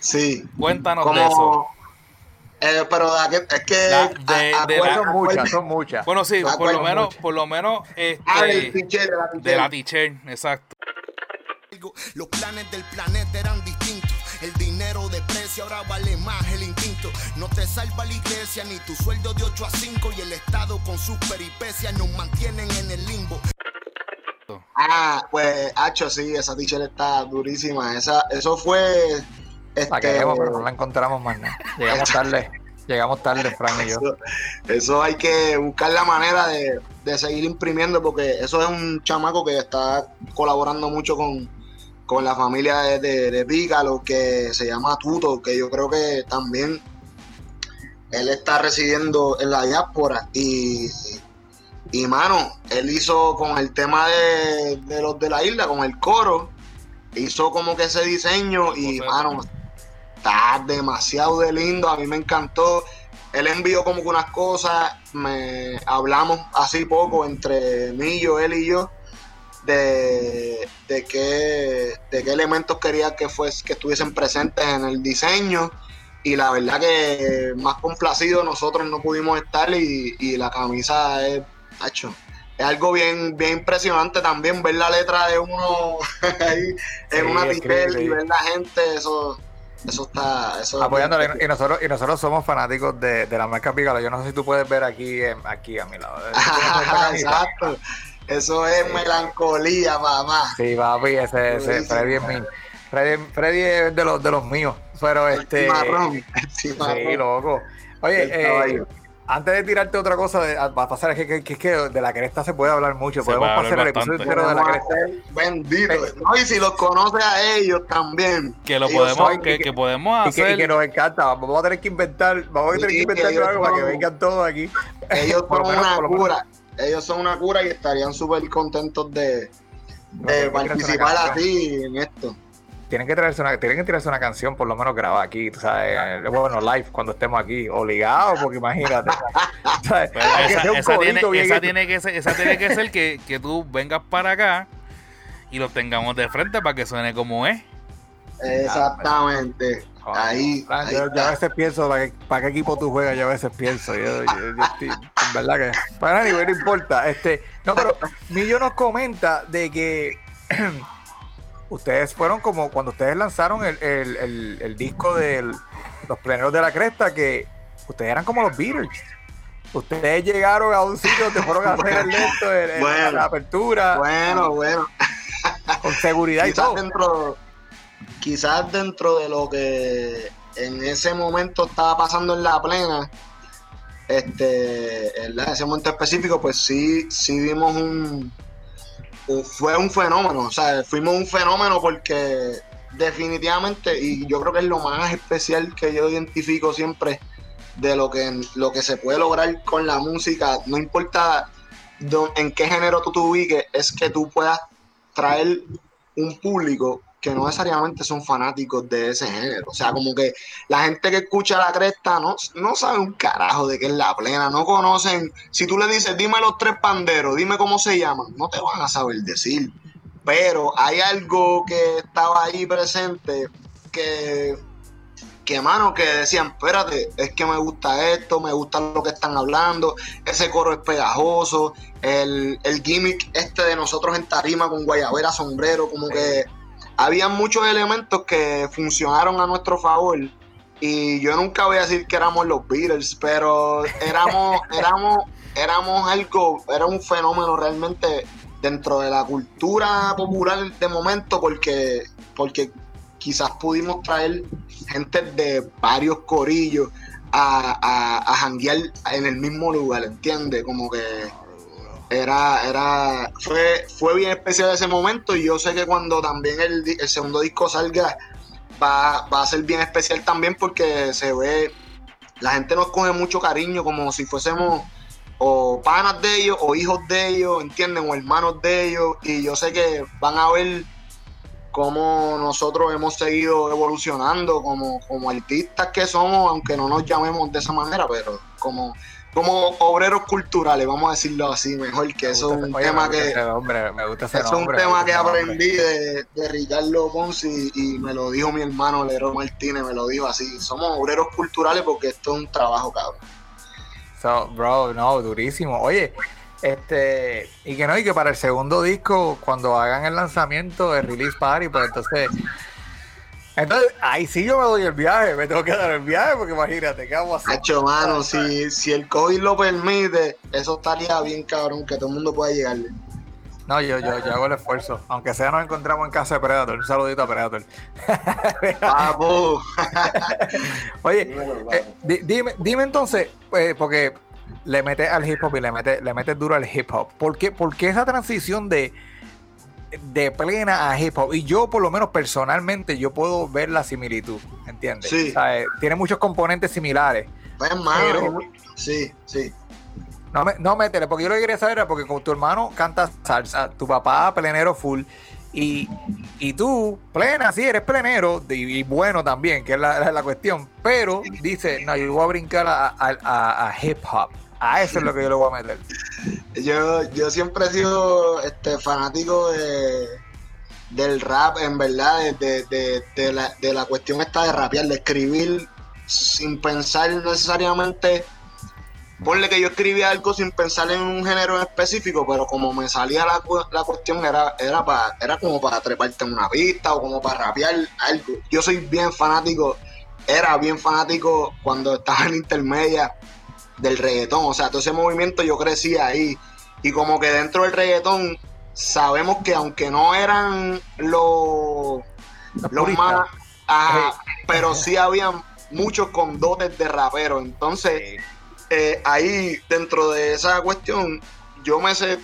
C: sí.
A: Cuéntanos de eso.
C: Eh, pero es que
B: son muchas, son muchas.
A: Bueno, sí, por lo menos, por lo menos este,
C: ah, de la
A: De la teacher, exacto.
D: Los planes del planeta eran distintos El dinero de precio ahora vale más el instinto. No te salva la iglesia ni tu sueldo de 8 a 5 y el Estado con sus peripecias nos mantienen en el limbo.
C: Ah, pues, Hacho, sí, esa t-shirt está durísima. Esa, eso fue. Este,
B: La queremos, pero no la encontramos más nada. Llegamos tarde. Llegamos tarde, Frank y yo.
C: Eso, eso hay que buscar la manera de, de seguir imprimiendo porque eso es un chamaco que está colaborando mucho con, con la familia de, de, de Pícalo que se llama Tuto, que yo creo que también él está residiendo en la diáspora y, y mano, él hizo con el tema de, de los de la isla, con el coro, hizo como que ese diseño y mano, está demasiado de lindo, a mí me encantó. Él envió como que unas cosas, me hablamos así poco entre mí, yo, él y yo, de, de qué, de qué elementos quería que fuese, que estuviesen presentes en el diseño. Y la verdad que más complacido nosotros no pudimos estar y, y la camisa es, es algo bien, bien impresionante también ver la letra de uno <laughs> ahí en
B: Sí,
C: una
B: sí.
C: y ver la gente, eso, eso está, eso es
B: Apoyándole. Y nosotros, y nosotros somos fanáticos de, de la marca Pícalo. Yo no sé si tú puedes ver aquí, em, aquí a mi lado. <laughs>
C: Exacto. Eso es melancolía, mamá.
B: Sí, papi, ese, ese. Freddy es mi. Freddy, Freddy es de los, de los míos. Pero este.
C: Cimarrón,
B: Sí, loco. Oye, eh, antes de tirarte otra cosa, de- va a pasar que, que, que, que de la cresta se puede hablar mucho.
A: Se
B: Podemos pasar el episodio entero de la cresta.
C: hacer- Bendito. No, y si los conoce a ellos también.
A: Que lo podemos, que,
B: que-
A: que podemos
B: Y que, y
A: hacer.
B: que nos encanta. Vamos a tener que inventar, vamos a tener
C: Sí,
B: que inventar algo para que vengan todos aquí.
C: Ellos <laughs>
B: Por lo
C: son
B: menos-
C: una
B: por lo menos-
C: cura. Ellos son una cura y estarían súper contentos de, de participar así en esto.
B: Tienen que traerse una, tienen que tirarse una canción, por lo menos grabada aquí, tú sabes, eh, bueno, live cuando estemos aquí, obligado, porque imagínate. <laughs> que
A: esa, tiene que ser, esa tiene que ser que, que tú vengas para acá y lo tengamos de frente para que suene como es.
C: Exactamente. Ahí,
B: Fran,
C: ahí
B: yo, yo a veces pienso para qué, para qué equipo tú juegas, yo a veces pienso. Yo, estoy- en verdad que. Para nadie, no importa. Este, no, pero Millo nos comenta de que <clears throat> ustedes fueron como cuando ustedes lanzaron el, el, el, el disco de los pleneros de la cresta, que ustedes eran como los Beatles. Ustedes llegaron a un sitio donde fueron a hacer el el-
C: Bueno.
B: la apertura,
C: Bueno, bueno.
B: con seguridad y todo.
C: dentro quizás dentro de lo que en ese momento estaba pasando en la plena este en ese momento específico pues sí sí vimos un, un- fue un fenómeno o sea fuimos un fenómeno porque definitivamente y yo creo que es lo más especial que yo identifico siempre de lo que lo que se puede lograr con la música no importa en qué género tú te ubiques es que tú puedas traer un público que no necesariamente son fanáticos de ese género. O sea, como que la gente que escucha la cresta no, no sabe un carajo de qué es la plena, no conocen. Si tú le dices, dime los tres panderos, dime cómo se llaman, no te van a saber decir. Pero hay algo que estaba ahí presente que, que mano, que decían, espérate, es que me gusta esto, me gusta lo que están hablando, ese coro es pegajoso, el, el gimmick este de nosotros en tarima con guayabera, sombrero, como que había muchos elementos que funcionaron a nuestro favor. Y yo nunca voy a decir que éramos los Beatles, pero éramos, <laughs> éramos, éramos algo, era un fenómeno realmente dentro de la cultura popular de momento, porque, porque quizás pudimos traer gente de varios corillos a, a, a janguear en el mismo lugar, ¿entiendes? Como que era, era, fue, fue bien especial ese momento y yo sé que cuando también el, el segundo disco salga va, va a ser bien especial también porque se ve, la gente nos coge mucho cariño como si fuésemos o panas de ellos o hijos de ellos, ¿entienden? O hermanos de ellos y yo sé que van a ver cómo nosotros hemos seguido evolucionando como, como artistas que somos, aunque no nos llamemos de esa manera, pero como, como obreros culturales, vamos a decirlo así mejor, que
B: Me
C: eso es un
B: ese- oye,
C: tema
B: me
C: que...
B: ese nombre, me gusta ese
C: es un tema que aprendí de, de Ricardo Ponzi y me lo dijo mi hermano Lero Martínez, me lo dijo así. Somos obreros culturales porque esto es un trabajo, cabrón.
B: So, bro, no, durísimo. Oye, este, y que no, y que para el segundo disco, cuando hagan el lanzamiento, el release party, pues entonces Entonces, ahí sí yo me doy el viaje, me tengo que dar el viaje, porque imagínate, ¿qué vamos a hacer?
C: Hacho, mano, si, si el COVID lo permite, eso estaría bien cabrón, que todo el mundo pueda llegarle.
B: No, yo, yo, yo hago el esfuerzo. Aunque sea nos encontramos en casa de Predator. Un saludito a Predator. <laughs>
C: Papu.
B: Oye, <laughs> eh, di- dime, dime entonces, eh, porque le metes al hip hop y le metes, le metes duro al hip hop. ¿Por qué, por qué esa transición de, de plena a hip hop? Y yo, por lo menos personalmente, yo puedo ver la similitud, ¿entiendes?
C: Sí.
B: O sea, eh, tiene muchos componentes similares.
C: Pues, mano,
B: Pero-
C: sí, sí.
B: No, me, no métele, porque yo lo que quería saber era porque con tu hermano canta salsa, tu papá plenero full, y, y tú, plena, sí, eres plenero, y, y bueno también, que es la, la- la cuestión, pero dice, no, yo voy a brincar a, a- a- a hip hop, a eso es lo que yo le voy a meter.
C: Yo, yo siempre he sido este, fanático de, del rap, en verdad, de, de- la, de la cuestión esta de rapear, de escribir sin pensar necesariamente. Ponle que yo escribía algo sin pensar en un género específico, pero como me salía la, la cuestión, era, era, pa- era como para treparte en una pista o como para rapear algo. Yo soy bien fanático, era bien fanático cuando estaba en intermedia del reggaetón. O sea, todo ese movimiento yo crecí ahí. Y como que dentro del reggaetón sabemos que aunque no eran los,
B: Los
C: más... ajá, pero sí habían muchos con dotes de rapero. Entonces, eh, ahí dentro de esa cuestión, yo me sé...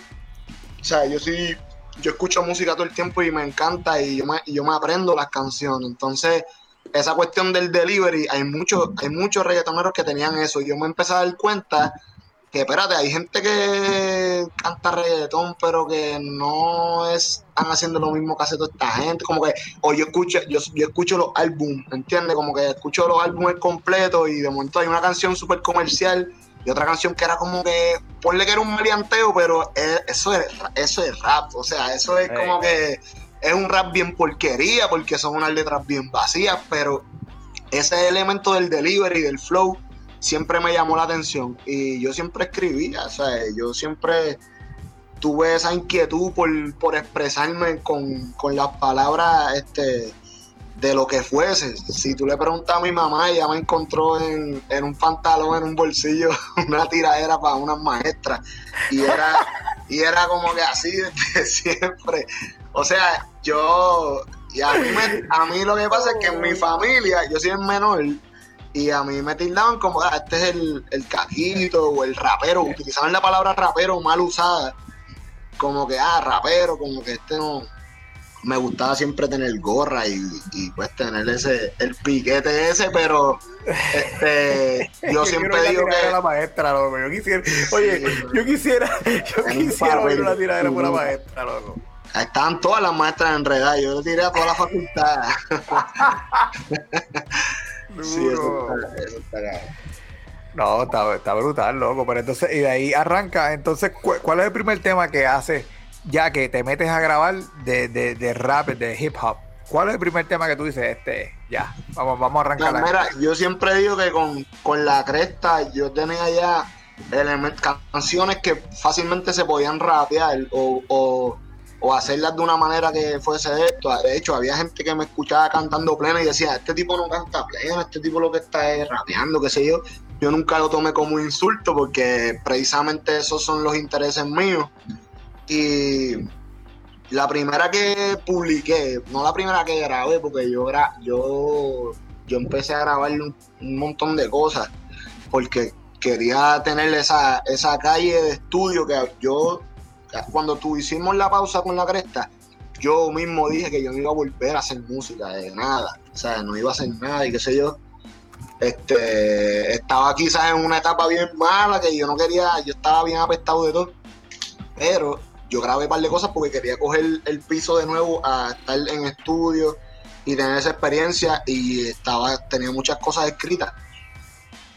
C: O sea, yo sí... Yo escucho música todo el tiempo y me encanta y yo me, y yo me aprendo las canciones. Entonces, esa cuestión del delivery, hay muchos, hay muchos reggaetoneros que tenían eso. Y yo me empecé a dar cuenta que, espérate, hay gente que canta reggaetón, pero que no es, están haciendo lo mismo que hace toda esta gente. Como que, o yo escucho, yo, yo escucho los álbumes, ¿entiendes? Como que escucho los álbumes completos y de momento hay una canción súper comercial y otra canción que era como que, ponle que era un maleanteo, pero es- eso es, eso es rap. O sea, eso es como que es un rap bien porquería porque son unas letras bien vacías, pero ese elemento del delivery, del flow, siempre me llamó la atención y yo siempre escribía, o sea, yo siempre tuve esa inquietud por, por expresarme con, con las palabras este, de lo que fuese. Si tú le preguntas a mi mamá, ella me encontró en, en un pantalón, en un bolsillo, <laughs> una tiradera para unas maestras y era, y era como que así desde <laughs> siempre. O sea, yo, y a mí, me- a mí lo que pasa es que en mi familia, yo soy el menor, y a mí me tildaban como, ah, este es el, el caquito o el rapero, utilizaban la palabra rapero mal usada, como que, ah, rapero, como que este no, me gustaba siempre tener gorra y, y, pues tener ese, el piquete ese, pero este, <laughs> yo siempre digo
B: a la
C: que...
B: maestra, loco. Yo quisiera, oye,
C: Sí.
B: yo quisiera, <laughs> yo quisiera oír una tiradera por
C: Ujú.
B: maestra, loco.
C: Ahí estaban todas las maestras enredadas, yo le tiré a toda la facultad. <laughs> Sí, eso está, eso está.
B: No, está, está brutal, loco. Pero entonces, y de ahí arranca. Entonces, ¿cu- ¿cuál es el primer tema que haces ya que te metes a grabar de, de, de rap, de hip hop? ¿Cuál es el primer tema que tú dices? Este, ya, vamos, vamos a arrancar.
C: Pues mira, yo siempre digo que con, con la cresta yo tenía ya canciones que fácilmente se podían rapear o, o, o hacerlas de una manera que fuese esto. De hecho, había gente que me escuchaba cantando plena y decía, este tipo no canta plena, este tipo lo que está es rapeando, qué sé yo. Yo nunca lo tomé como un insulto porque precisamente esos son los intereses míos. Y la primera que publiqué, no la primera que grabé, porque yo gra yo, yo empecé a grabar un, un montón de cosas, porque quería tener esa, esa calle de estudio que yo, cuando tú hicimos la pausa con la cresta, yo mismo dije que yo no iba a volver a hacer música, de nada, o sea, no iba a hacer nada y qué sé yo. Este, estaba quizás en una etapa bien mala que yo no quería, yo estaba bien apestado de todo, pero yo grabé un par de cosas porque quería coger el piso de nuevo a estar en estudio y tener esa experiencia y estaba tenía muchas cosas escritas.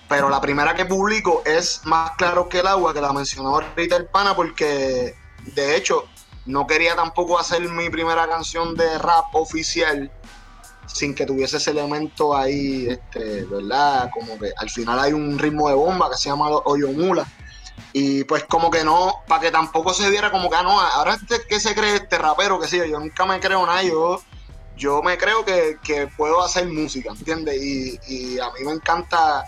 C: Pero la primera que publico es Más claro que el agua, que la mencionó ahorita el pana, porque de hecho no quería tampoco hacer mi primera canción de rap oficial sin que tuviese ese elemento ahí, este, ¿verdad? Como que al final hay un ritmo de bomba que se llama Oyomula. Y pues como que no, para que tampoco se viera como que, ah, no, ahora este que se cree este rapero, que sí, yo nunca me creo nada, yo, yo me creo que, que puedo hacer música, ¿entiendes? Y, y, a mí me encanta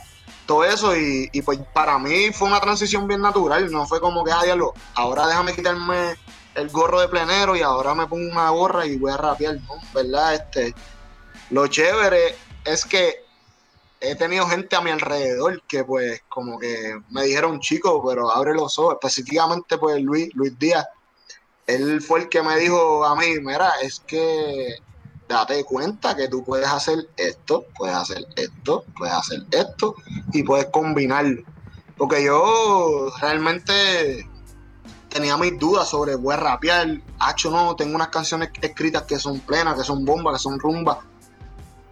C: todo eso y, pues para mí fue una transición bien natural, no fue como que, ah, diablo, ahora déjame quitarme el gorro de plenero y ahora me pongo una gorra y voy a rapear. ¿Verdad? Este, lo chévere es que he tenido gente a mi alrededor que pues como que me dijeron, chico, pero abre los ojos, específicamente pues Luis, Luis Díaz, él fue el que me dijo a mí, mira, es que date cuenta que tú puedes hacer esto, puedes hacer esto, puedes hacer esto y puedes combinarlo. Porque yo realmente tenía mis dudas sobre voy a rapear, hacho no, tengo unas canciones escritas que son plenas, que son bombas, que son rumbas,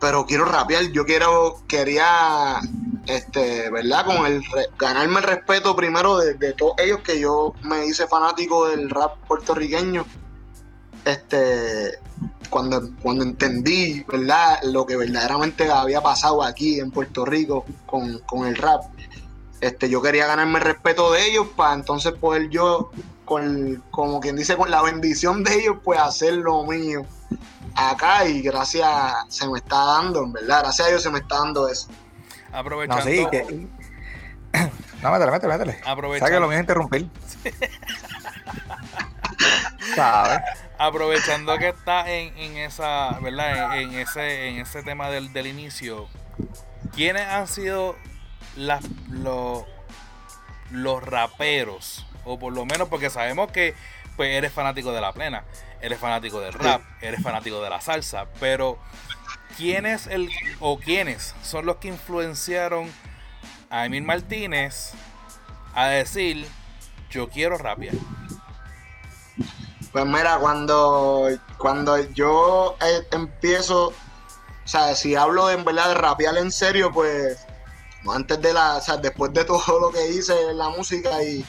C: pero quiero rapear, yo quiero, quería, este, ¿verdad? Con el, ganarme el respeto primero de, de todos ellos que yo me hice fanático del rap puertorriqueño, este, cuando, cuando entendí, ¿verdad? Lo que verdaderamente había pasado aquí en Puerto Rico con, con el rap. Este, yo quería ganarme el respeto de ellos para entonces poder yo, con, como quien dice, con la bendición de ellos, pues hacer lo mío acá y gracias se me está dando, en verdad, gracias a Dios se me está dando eso.
A: Aprovechando.
B: No, sí, que... <coughs> No, métele, métele, métele.
A: Aprovechando.
B: que lo voy a interrumpir. <laughs> ¿Sabes?
A: Aprovechando que está en, en esa, ¿verdad? En, en, ese, en ese tema del, del inicio, ¿quiénes han sido las, los, los raperos? O por lo menos porque sabemos que pues eres fanático de la plena, eres fanático del rap, eres fanático de la salsa, pero ¿quién es el o quiénes son los que influenciaron a Emil Martínez a decir yo quiero rapear?
C: Pues mira, cuando, cuando yo eh, empiezo, o sea, si hablo en verdad de rapear en serio, pues antes de la, o sea, después de <laughs> todo lo que hice en la música y,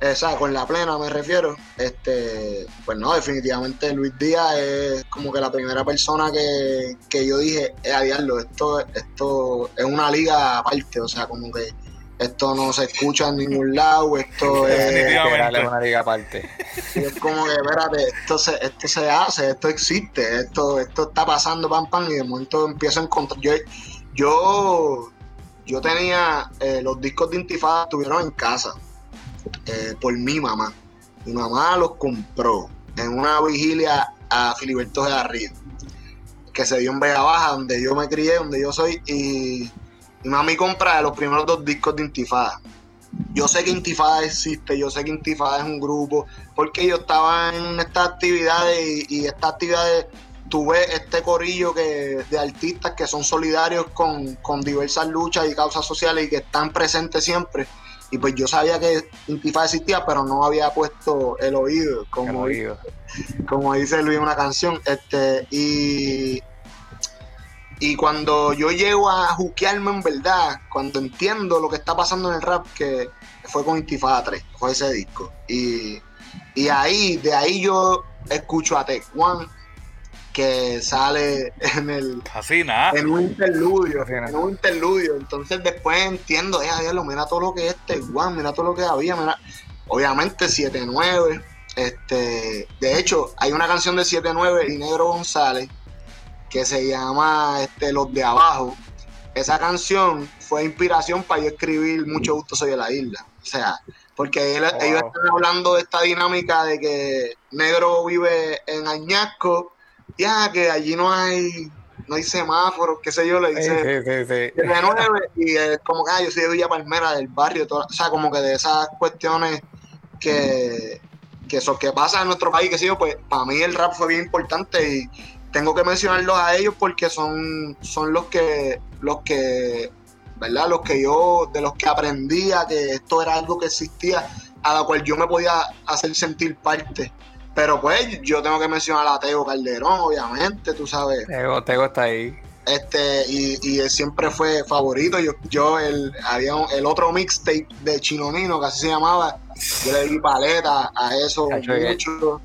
C: o sea, con la plena me refiero, este, pues no, definitivamente Luis Díaz es como que la primera persona que, que yo dije, eh, a diablo, esto, esto es una liga aparte, o sea, como que esto no se escucha en ningún lado, esto es,
B: una liga aparte.
C: es como que, espérate, esto se, esto se hace, esto existe, esto, esto está pasando, pam, pam, y de momento empiezo a encontrar, yo, yo, yo tenía, eh, los discos de Intifada estuvieron en casa, eh, por mi mamá. Mi mamá los compró en una vigilia a Filiberto Garrido, que se dio en Vega Baja, donde yo me crié, donde yo soy, y mi mami compra los primeros dos discos de Intifada. Yo sé que Intifada existe, yo sé que Intifada es un grupo, porque yo estaba en estas actividades y, y estas actividades tuve este corillo que, de artistas que son solidarios con, con diversas luchas y causas sociales y que están presentes siempre y pues yo sabía que Intifada existía, pero no había puesto el oído, como,
B: El oído.
C: como dice Luis en una canción. Este, y, y cuando yo llego a juquearme en verdad, cuando entiendo lo que está pasando en el rap, que fue con Intifada 3, fue ese disco. Y, y ahí, de ahí yo escucho a Tech One, que sale en el
A: Así nada.
C: en un interludio,
B: Así
C: en un interludio. Entonces después entiendo, eh, diablo, mira todo lo que es este One, mira todo lo que había, mira. Obviamente 7-9. Este, de hecho, hay una canción de 7-9 y Negro González que se llama este, Los de Abajo. Esa canción fue inspiración para yo escribir Mucho Gusto Soy de la Isla. O sea, porque él-
B: Wow.
C: ellos están hablando de esta dinámica de que Negro vive en Añasco, ya que allí no hay no hay semáforos, qué sé yo, le dice
B: sí, sí, sí.
C: de nueve y es como que ah, yo soy de Villa Palmera del barrio, toda- o sea, como que de esas cuestiones que, que eso que pasa en nuestro país, que sé yo, pues para mí el rap fue bien importante y tengo que mencionarlos a ellos porque son, son los que, los que, ¿verdad? Los que yo, de los que aprendía que esto era algo que existía, a la cual yo me podía hacer sentir parte. Pero pues yo tengo que mencionar a Teo Calderón, obviamente, tú sabes
B: Tego, Tego está ahí.
C: este y, y él siempre fue favorito yo yo el había un- el otro mixtape de Chino Nino que así se llamaba yo le di paleta a eso mucho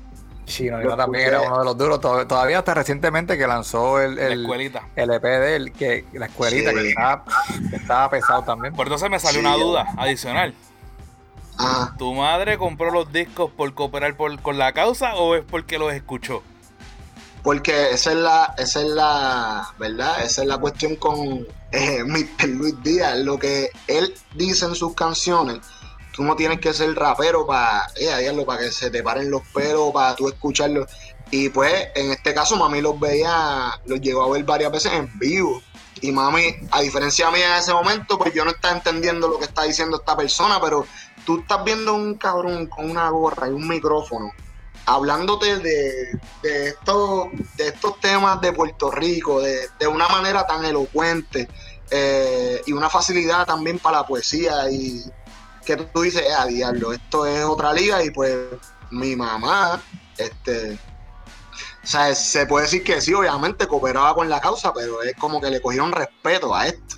B: Chino Nino también era uno de los duros. Tod- Todavía hasta recientemente que lanzó el,
A: La
B: el,
A: escuelita.
B: el EP de él, que la escuelita
C: Sí.
B: que, estaba, que estaba pesado también.
A: Por entonces me salió
C: Sí,
A: una
C: yo-
A: duda adicional.
C: Ajá.
A: ¿Tu madre compró los discos por cooperar por, con la causa o es porque los escuchó?
C: Porque esa es la, esa es la, ¿verdad? Esa es la cuestión con eh, <laughs> Mr. Luis Díaz. Lo que él dice en sus canciones, tú no tienes que ser rapero para, eh, para que se te paren los pelos, para tú escucharlo. Y pues, en este caso, mami los veía, los llegó a ver varias veces en vivo. Y mami, a diferencia mía en ese momento, pues yo no estaba entendiendo lo que está diciendo esta persona, pero tú estás viendo un cabrón con una gorra y un micrófono hablándote de, de, estos, de estos temas de Puerto Rico de, una manera tan elocuente eh, y una facilidad también para la poesía y que tú, dices, eh, a diablo, esto es otra liga y pues mi mamá, este, o sea, se puede decir que sí, obviamente cooperaba con la causa, pero es como que le cogieron respeto a esto.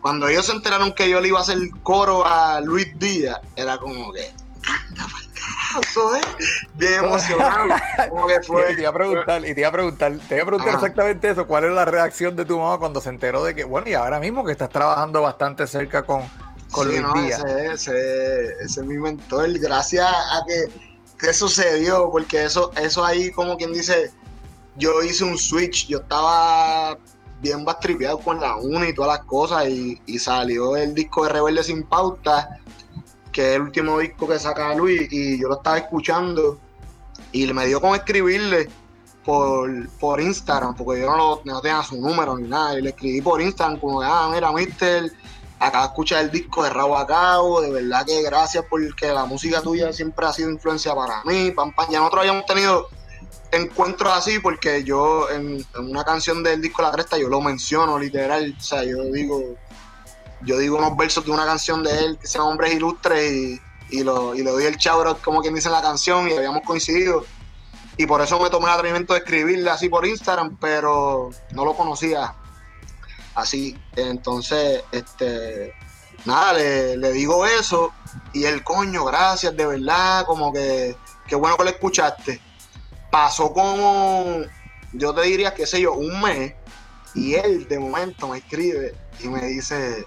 C: Cuando ellos se enteraron que yo le iba a hacer coro a Luis Díaz, era como que, ¿eh? Bien <laughs> emocionado.
B: Y te iba a preguntar, y te iba a preguntar, te iba a preguntar exactamente eso. ¿Cuál es la reacción de tu mamá cuando se enteró de que, bueno, y ahora mismo que estás trabajando bastante cerca con, con Luis Díaz?
C: Ese, ese, es mi mentor. Gracias a que, que sucedió, porque eso, eso ahí, como quien dice, yo hice un switch. Yo estaba bien bastripeado con la una y todas las cosas, y, y salió el disco de Rebelde sin pauta que es el último disco que saca Luis, y yo lo estaba escuchando y me dio con escribirle por, por Instagram, porque yo no, no tenía su número ni nada, y le escribí por Instagram como, ah, mira, mister, acá escucha el disco de Rabo a Cabo, de verdad que gracias porque la música tuya siempre ha sido influencia para mí, pam, pam. ya nosotros habíamos tenido encuentros así porque yo en, una canción del disco La Cresta yo lo menciono literal, o sea, yo digo, yo digo unos versos de una canción de él que se Hombres Ilustres y, y, lo, y le doy el chabro como quien dice en la canción y habíamos coincidido. Y por eso me tomé el atrevimiento de escribirle así por Instagram, pero no lo conocía así. Entonces, este, nada, le, digo eso y el coño, gracias, de verdad, como que, qué bueno que lo escuchaste. Pasó como, yo te diría, qué sé yo, un mes y él de momento me escribe y me dice,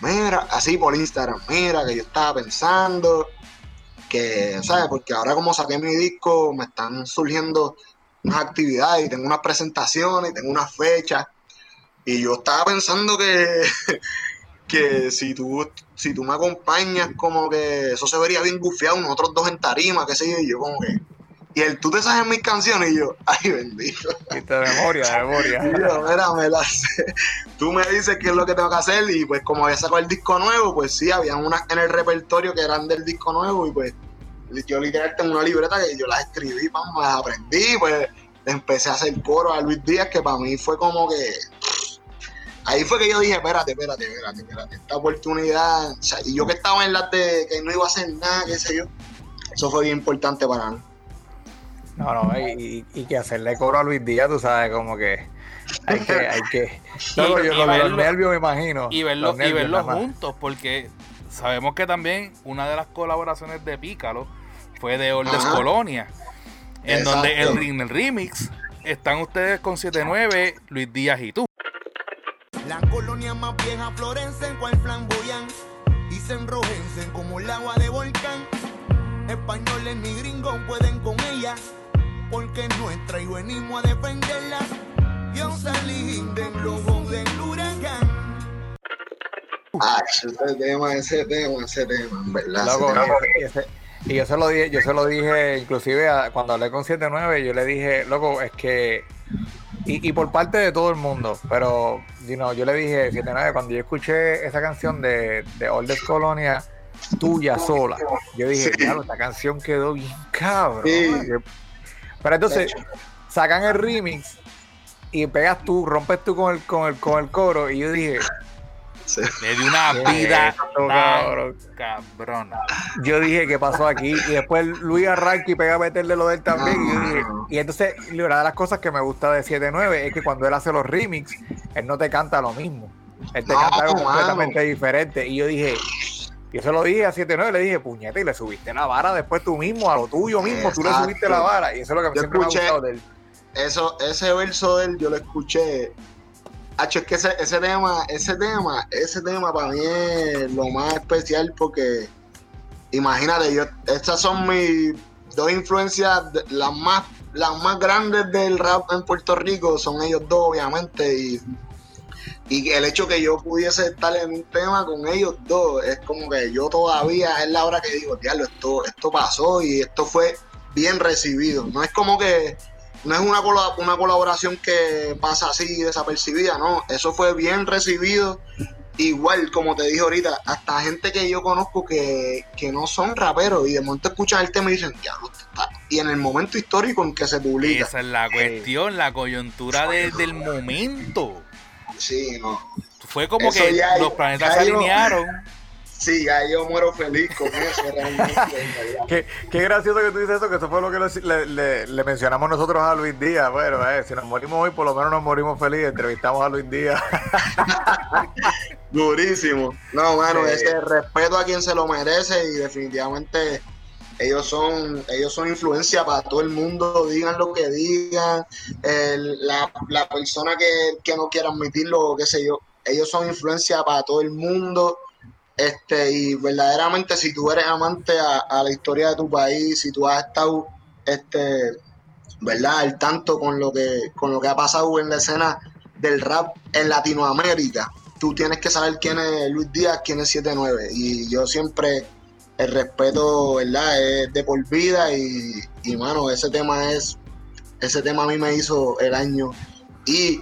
C: mira, así por Instagram, mira, que yo estaba pensando, que, ¿sabes? Porque ahora como saqué mi disco, me están surgiendo unas actividades y tengo unas presentaciones y tengo unas fechas. Y yo estaba pensando que, <laughs> que si tú, si tú me acompañas, como que eso se vería bien gufiado, nosotros dos en tarima, qué sé yo, y yo como que y el tú te sabes mis canciones y yo, <laughs> ay bendito.
B: Y de memoria, de memoria. <laughs>
C: Y yo, mira, me las Tú me dices qué es lo que tengo que hacer y pues como había sacado el disco nuevo, pues sí, había unas en el repertorio que eran del disco nuevo y pues yo literal tengo una libreta que yo las escribí, me las aprendí, pues empecé a hacer coro a Luis Díaz que para mí fue como que... Ahí fue que yo dije, espérate, espérate, espérate, espérate, esta oportunidad, o sea, y yo que estaba en la de que no iba a hacer nada, qué sé yo, eso fue bien importante para mí.
B: No, no, y, que hacerle coro a Luis Díaz, tú sabes, como que hay que, <laughs> hay que. yo, los, nervios me imagino.
A: Y verlos y verlo juntos, porque sabemos que también una de las colaboraciones de Pícalo fue de Oldes Colonia, en donde el, en el remix están ustedes con 7-9, Luis Díaz y tú.
D: La colonia más vieja florecen cual flamboyan y se enrojecen como el agua de volcán. Españoles ni gringos pueden con ella porque es nuestra y venimos a defenderla. Yo salí del lobo del huracán.
C: Ah, ese tema, ese tema, ese tema, verdad.
B: y yo se lo dije, yo se lo dije, inclusive cuando hablé con 79, yo le dije, loco, es que y, y, por parte de todo el mundo, pero you know, yo le dije, 79, cuando yo escuché esa canción de, de Oldes Colonia, tuya sola, yo dije, claro, esta canción quedó bien cabrón. Pero entonces sacan el remix y pegas tú, rompes tú con el, con el, con el coro. Y yo dije.
A: Le di una vida cabrón. cabrón.
B: Yo dije, ¿qué pasó aquí? Y después Luis arranca y pega a meterle lo de él también. Y, entonces, una de las cosas que me gusta de 7-9 es que cuando él hace los remix, él no te canta lo mismo. Él te canta algo completamente diferente. Y yo dije, y eso lo dije a 7-9, le dije, puñete, y le subiste la vara después tú mismo, a lo tuyo mismo, tú le subiste la vara. Y eso es lo que yo siempre escuché, me ha gustado de él.
C: Eso, ese verso de él, yo lo escuché. Hacho, es que ese, tema, ese tema, ese tema para mí es lo más especial porque imagínate, yo, estas son mis dos influencias, las más las más grandes del rap en Puerto Rico son ellos dos, obviamente, y, y el hecho que yo pudiese estar en un tema con ellos dos, es como que yo todavía es la hora que digo, diablo, esto, esto pasó y esto fue bien recibido. No es como que no es una, una colaboración que pasa así desapercibida, no, eso fue bien recibido. Igual, como te dije ahorita, hasta gente que yo conozco que, no son raperos y de momento escuchan el tema y dicen, diablo, y en el momento histórico en que se publica.
A: Esa es la cuestión, la coyuntura del momento.
C: Sí, no.
A: Fue como que los planetas se alinearon.
C: Sí, ya yo muero feliz con eso.
B: qué, qué, gracioso que tú dices eso, que eso fue lo que le, le, mencionamos nosotros a Luis Díaz. Bueno, eh, si nos morimos hoy, por lo menos nos morimos felices. Entrevistamos a Luis Díaz. <laughs>
C: Durísimo. No, bueno, ese respeto a quien se lo merece y definitivamente ellos son ellos son influencia para todo el mundo, digan lo que digan, la, la, persona que, que no quiera admitirlo, qué sé yo, ellos son influencia para todo el mundo este, y verdaderamente si tú eres amante a, la historia de tu país, si tú has estado este, ¿verdad? al tanto con lo que con lo que ha pasado en la escena del rap en Latinoamérica, tú tienes que saber quién es Luis Díaz, quién es 79 y yo siempre el respeto, ¿verdad? Es de por vida y, y mano, ese tema es ese tema a mí me hizo el año y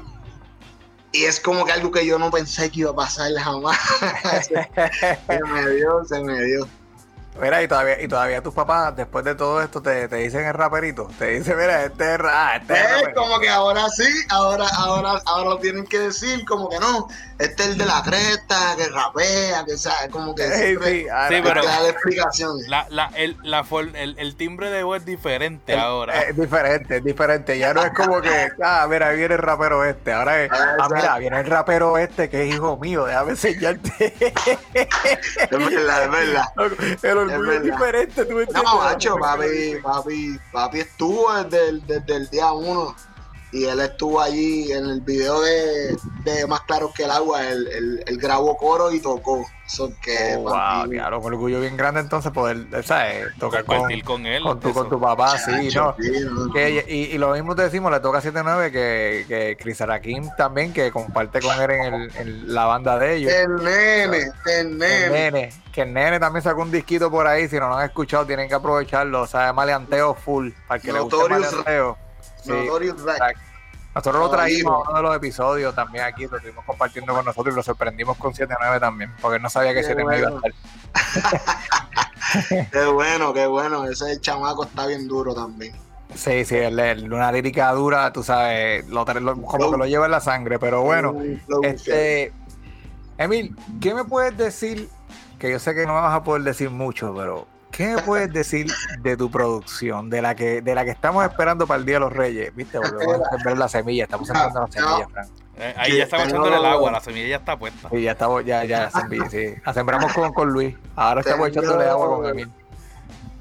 C: y es como que algo que yo no pensé que iba a pasar jamás. <laughs> se me dio, se me dio.
B: Mira, y todavía, y todavía tus papás, después de todo esto, te, te dicen el raperito. Te dicen, mira, este es, ah, este
C: es como que ahora sí, ahora, ahora, ahora lo tienen que decir, como que no, este es el de la cresta, que rapea, que sabe, como que sí, sí,
A: pero da explicaciones. La, la, el, la, el, el, timbre de voz es diferente ahora.
B: Es diferente, es diferente. Ya no es como que, ah, mira, viene el rapero este. Ahora es, ah, mira, viene el rapero este que es hijo mío, déjame enseñarte.
C: es verdad, es verdad <laughs>
B: es diferente, tú entiendes.
C: No, macho, papi, papi, papi estuvo desde el, desde el día uno y él estuvo allí en el video de, de Más Claro que el Agua, él, él, él grabó coro y tocó. Que,
B: oh, wow, claro, un orgullo bien grande entonces poder, ¿sabes? Tocar con,
A: con él.
B: Con tu, con tu papá, sí, ¿no? Que, y, y, lo mismo te decimos, le toca 7-9 que, que Chris Araquín también, que comparte con él en, el, en la banda de ellos.
C: El nene, el nene. El nene.
B: Que el nene también sacó un disquito por ahí, si no lo han escuchado, tienen que aprovecharlo. O sea, maleanteo full, para que Notorious, le guste maleanteo. Sí, Notorious nosotros lo traímos a uno de los episodios también aquí, lo estuvimos compartiendo con nosotros y lo sorprendimos con 7-9 también, porque él no sabía que 7-9 iba a
C: estar. <laughs> <laughs> qué bueno, qué bueno. Ese chamaco está bien duro también.
B: Sí, sí, él, una lírica dura, tú sabes, lo, como que lo lleva en la sangre, pero bueno. este, Emil, ¿qué me puedes decir? Que yo sé que no me vas a poder decir mucho, pero ¿Qué me puedes decir de tu producción, de la que de la que estamos esperando para el Día de los Reyes? ¿Viste? Volvemos a sembrar la semilla, estamos sembrando la semilla, Frank.
A: Eh, ahí ya estamos echando el agua, la semilla ya está puesta.
B: Sí, ya estamos, ya, ya, la semilla, sí. La sembramos con, con Luis, ahora estamos echándole agua con Emil.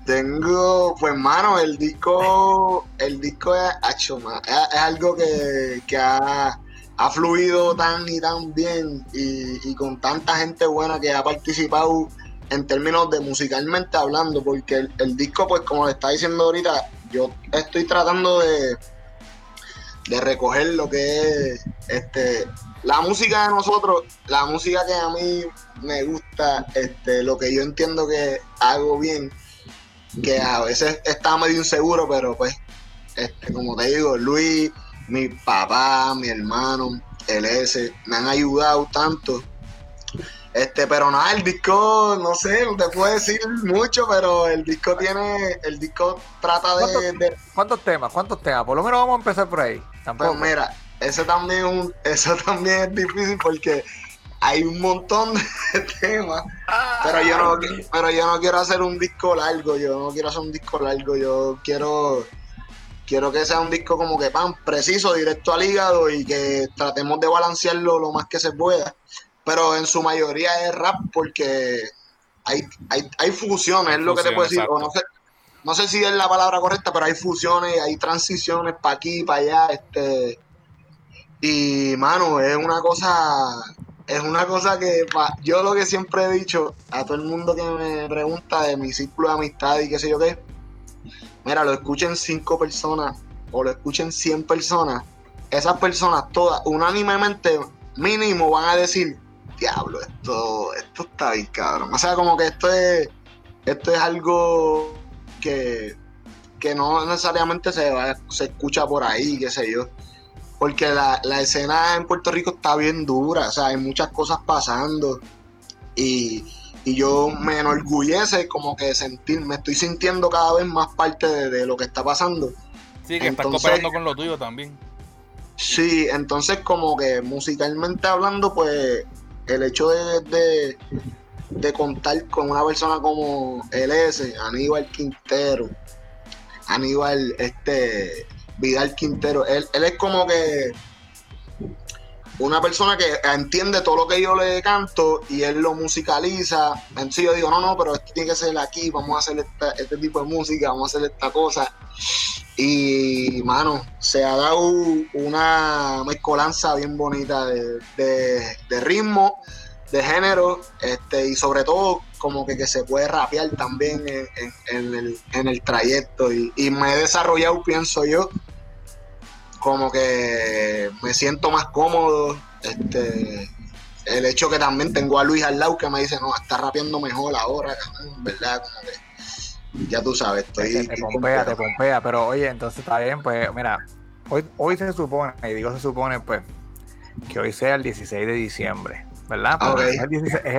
C: Tengo, pues mano, el disco, el disco es, es, algo que, que ha, ha, fluido tan y tan bien y, y con tanta gente buena que ha participado en términos de musicalmente hablando, porque el, disco, pues como le está diciendo ahorita, yo estoy tratando de, de recoger lo que es este la música de nosotros, la música que a mí me gusta, este, lo que yo entiendo que hago bien, que a veces está medio inseguro, pero pues, este, como te digo, Luis, mi papá, mi hermano, el S, me han ayudado tanto este, pero nada, el disco, no sé, no te puedo decir mucho, pero el disco tiene, el disco trata de
B: ¿Cuántos, temas? ¿Cuántos temas? Por lo menos vamos a empezar por ahí.
C: Tampoco. Pues mira, eso también, eso también es difícil porque hay un montón de <laughs> temas, pero yo no, pero yo no quiero hacer un disco largo, yo no quiero hacer un disco largo, yo quiero quiero que sea un disco como que pan preciso, directo al hígado y que tratemos de balancearlo lo más que se pueda pero en su mayoría es rap porque hay, hay, hay fusiones, es lo que te puedo decir. no, sé, no sé si es la palabra correcta, pero hay fusiones, hay transiciones para aquí, para allá. este Y, mano, es una cosa, es una cosa que yo lo que siempre he dicho a todo el mundo que me pregunta de mi círculo de amistad y qué sé yo qué, mira, lo escuchen cinco personas o lo escuchen 100 personas, esas personas todas, unánimemente, mínimo, van a decir, diablo, esto, esto está bien cabrón. O sea, como que esto es, esto es algo que, que no necesariamente se, se escucha por ahí, qué sé yo. Porque la, la escena en Puerto Rico está bien dura, o sea, hay muchas cosas pasando. Y, y yo me enorgullece como que sentir, me estoy sintiendo cada vez más parte de, lo que está pasando.
A: Sí, que estás cooperando con lo tuyo también.
C: Sí, entonces como que musicalmente hablando, pues el hecho de, de, contar con una persona como LS, Aníbal Quintero, Aníbal este Vidal Quintero, él, él es como que una persona que entiende todo lo que yo le canto y él lo musicaliza. Entonces yo digo, no, no, pero esto tiene que ser aquí, vamos a hacer este tipo de música, vamos a hacer esta cosa. Y, mano, se ha dado una mezcolanza bien bonita de, ritmo, de género, este, y sobre todo como que, que se puede rapear también en, el, en el, trayecto. Y me he desarrollado, pienso yo, como que me siento más cómodo. Este, el hecho que también tengo a Luis al lado que me dice, no, está rapeando mejor ahora, ¿verdad? Como que, ya tú sabes, estoy...
B: Te, pompea, te pompea, pero oye, entonces está bien, pues mira, hoy, hoy se supone, y digo se supone, pues, que hoy sea el 16 de diciembre, ¿verdad? es, el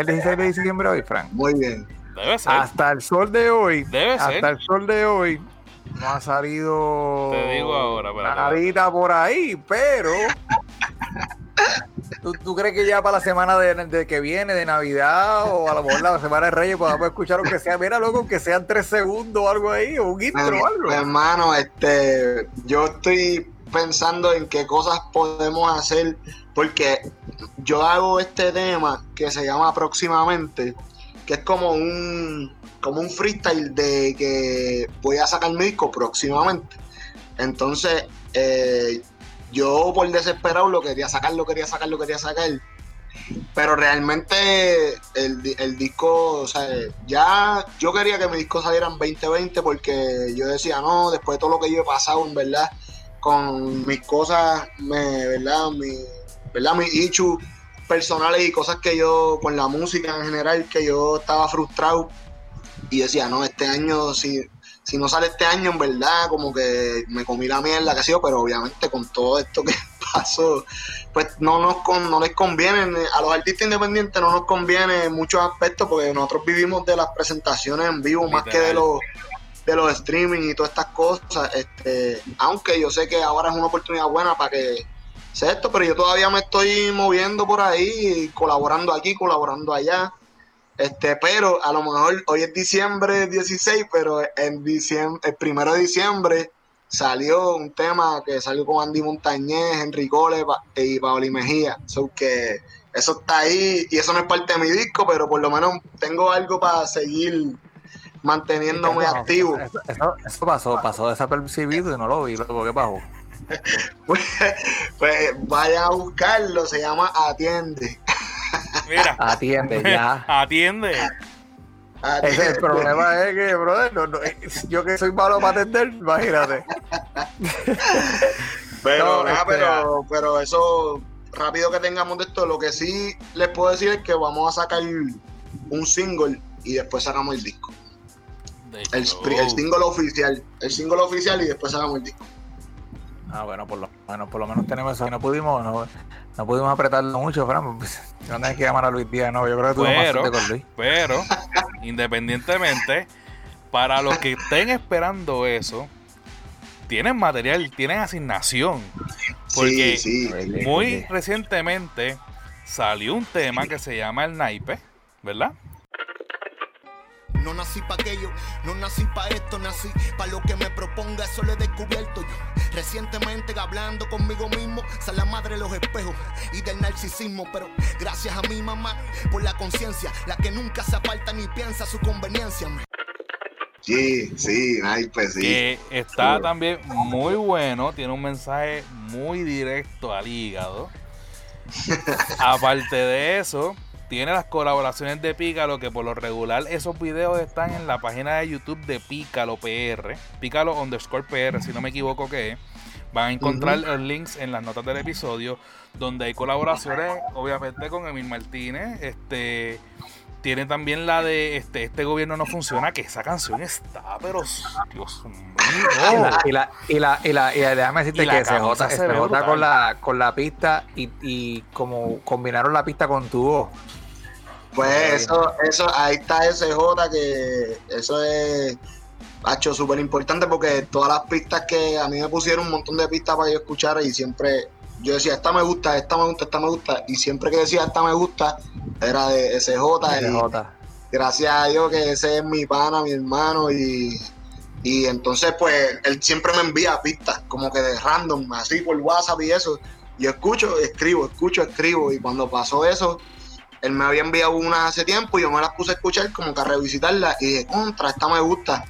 B: 16, de diciembre hoy, Frank.
C: Muy bien.
A: Debe ser.
B: Hasta el sol de hoy.
A: Debe
B: hasta el sol de hoy no ha salido
A: Te digo ahora,
B: nadita por ahí, pero ¿Tú, crees que ya para la semana de, que viene, de Navidad, o a lo mejor la semana de Reyes, podamos escuchar aunque sea, mira, loco, que sean tres segundos o algo ahí, o un intro o algo?
C: Hermano, este, yo estoy pensando en qué cosas podemos hacer, porque yo hago este tema que se llama próximamente, que es como un como un freestyle de que voy a sacar mi disco próximamente. Entonces, eh, yo por desesperado lo quería sacar, lo quería sacar, lo quería sacar. Pero realmente el, disco, o sea, ya yo quería que mi disco saliera en 2020 porque yo decía, no, después de todo lo que yo he pasado, en verdad, con mis cosas, ¿verdad? Mi, ¿verdad? Mis issues personales y cosas que yo, con la música en general, que yo estaba frustrado. Y decía, no, este año, si, si no sale este año, en verdad, como que me comí la mierda que ha sido, pero obviamente con todo esto que <laughs> pasó, pues no nos no les conviene, a los artistas independientes no nos conviene en muchos aspectos, porque nosotros vivimos de las presentaciones en vivo más que de los de los streaming y todas estas cosas, este, aunque yo sé que ahora es una oportunidad buena para que esto, pero yo todavía me estoy moviendo por ahí, colaborando aquí, colaborando allá. Este, pero a lo mejor hoy es diciembre 16, pero en diciembre, el primero de diciembre salió un tema que salió con Andy Montañez, Henry Cole y Paoli Mejía. So que eso está ahí y eso no es parte de mi disco, pero por lo menos tengo algo para seguir manteniéndome activo.
B: Eso, pasó, pasó desapercibido y no lo vi, luego ¿qué pasó?
C: Pues, pues vayan a buscarlo, se llama Atiende.
A: Mira.
B: Atiende ya.
A: Atiende.
B: el problema es que, brother, yo que soy malo para atender, imagínate.
C: pero, este, pero, pero eso, rápido que tengamos de esto, lo que sí les puedo decir es que vamos a sacar un single y después sacamos el disco. El, el, single oficial, el single oficial y después sacamos el disco.
B: Ah, bueno, por lo, bueno, por lo menos tenemos eso. No pudimos, no, no pudimos apretarlo mucho, Fran. Pues, no tenés que llamar a Luis Díaz, no. Yo creo que tuvo pero, más con Luis.
A: Pero, independientemente, para los que estén esperando eso, tienen material, tienen asignación. Porque muy recientemente salió un tema que se llama el naipe, ¿verdad?
D: No nací para aquello, no nací para esto, nací para lo que me proponga, eso lo he descubierto yo. Recientemente hablando conmigo mismo, sale la madre de los espejos y del narcisismo, pero gracias a mi mamá por la conciencia, la que nunca se aparta ni piensa su conveniencia.
C: Sí, sí, pues sí.
A: Que está también muy bueno, tiene un mensaje muy directo al hígado. <laughs> Aparte de eso, tiene las colaboraciones de Pícalo, que por lo regular esos videos están en la página de YouTube de Pícalo PR, Pícalo underscore PR, si no me equivoco que es. Van a encontrar los links en las notas del episodio, donde hay colaboraciones, obviamente, con Emil Martínez. Este tiene también la de este, este gobierno no funciona, que esa canción está, pero Dios mío.
B: Y la, y la, y la, y déjame decirte que CJ, se con la, con la pista y, y como combinaron la pista con tu voz.
C: Pues eso, eso, ahí está SJ que eso es hecho súper importante porque todas las pistas que a mí me pusieron un montón de pistas para yo escuchar y siempre yo decía, esta me gusta, esta me gusta, esta me gusta. Y siempre que decía, esta me gusta, era de SJ. gracias a Dios que ese es mi pana, mi hermano. Y, y entonces, pues, él siempre me envía pistas, como que de random, así por WhatsApp y eso. Yo escucho, escribo, escucho, escribo. Y cuando pasó eso, él me había enviado una hace tiempo y yo me las puse a escuchar, como que a revisitarla. Y dije, contra, esta me gusta.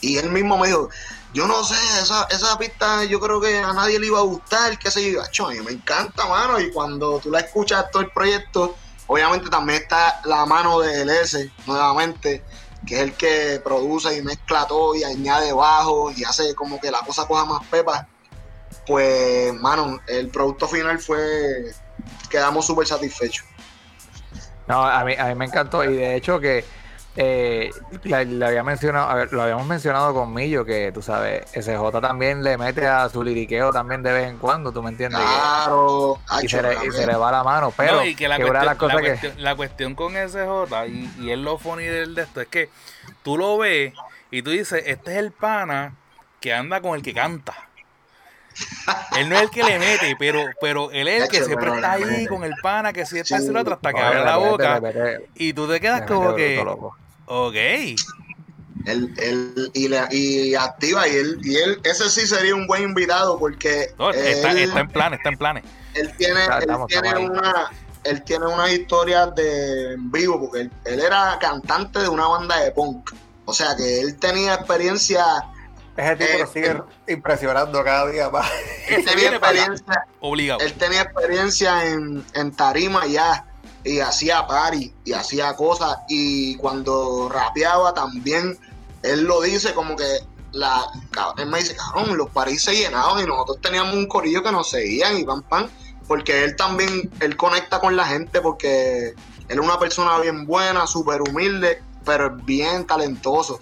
C: Y él mismo me dijo, yo no sé, esa, esa pista yo creo que a nadie le iba a gustar, qué sé yo. a mí me encanta, mano. Y cuando tú la escuchas todo el proyecto, obviamente también está la mano de LS, nuevamente, que es el que produce y mezcla todo y añade bajo y hace como que la cosa coja más pepa. Pues, mano, el producto final fue. Quedamos súper satisfechos.
B: No, a mí, a mí me encantó y de hecho que eh, le, había mencionado, lo habíamos mencionado con Millo, que tú sabes, SJ también le mete a su liriqueo también de vez en cuando, ¿tú me entiendes?
C: Claro,
B: y, se le, va la mano, pero
A: la, cuestión, con SJ y, y es lo funny del de esto, es que tú lo ves y tú dices, este es el pana que anda con el que canta. Él no es el que le mete, pero, pero él es el que siempre está ahí con el pana que si está haciendo hasta que abre la boca. Y tú te quedas como que. Ok.
C: Él, él, y, le, y activa y él, y él, ese sí sería un buen invitado porque
A: está, está, en planes, está en planes.
C: Él tiene, él tiene una, él tiene una historia de en vivo porque él, él, era cantante de una banda de punk. O sea que él tenía experiencia.
B: Ese tipo eh, sigue impresionando cada día más.
C: Él tenía experiencia. Obligado. Él tenía experiencia en, en tarima ya y hacía party y hacía cosas y cuando rapeaba también él lo dice como que la él me dice cabrón los paris se llenaban y nosotros teníamos un corillo que nos seguían y pam pam porque él también él conecta con la gente porque él es una persona bien buena súper humilde pero bien talentoso.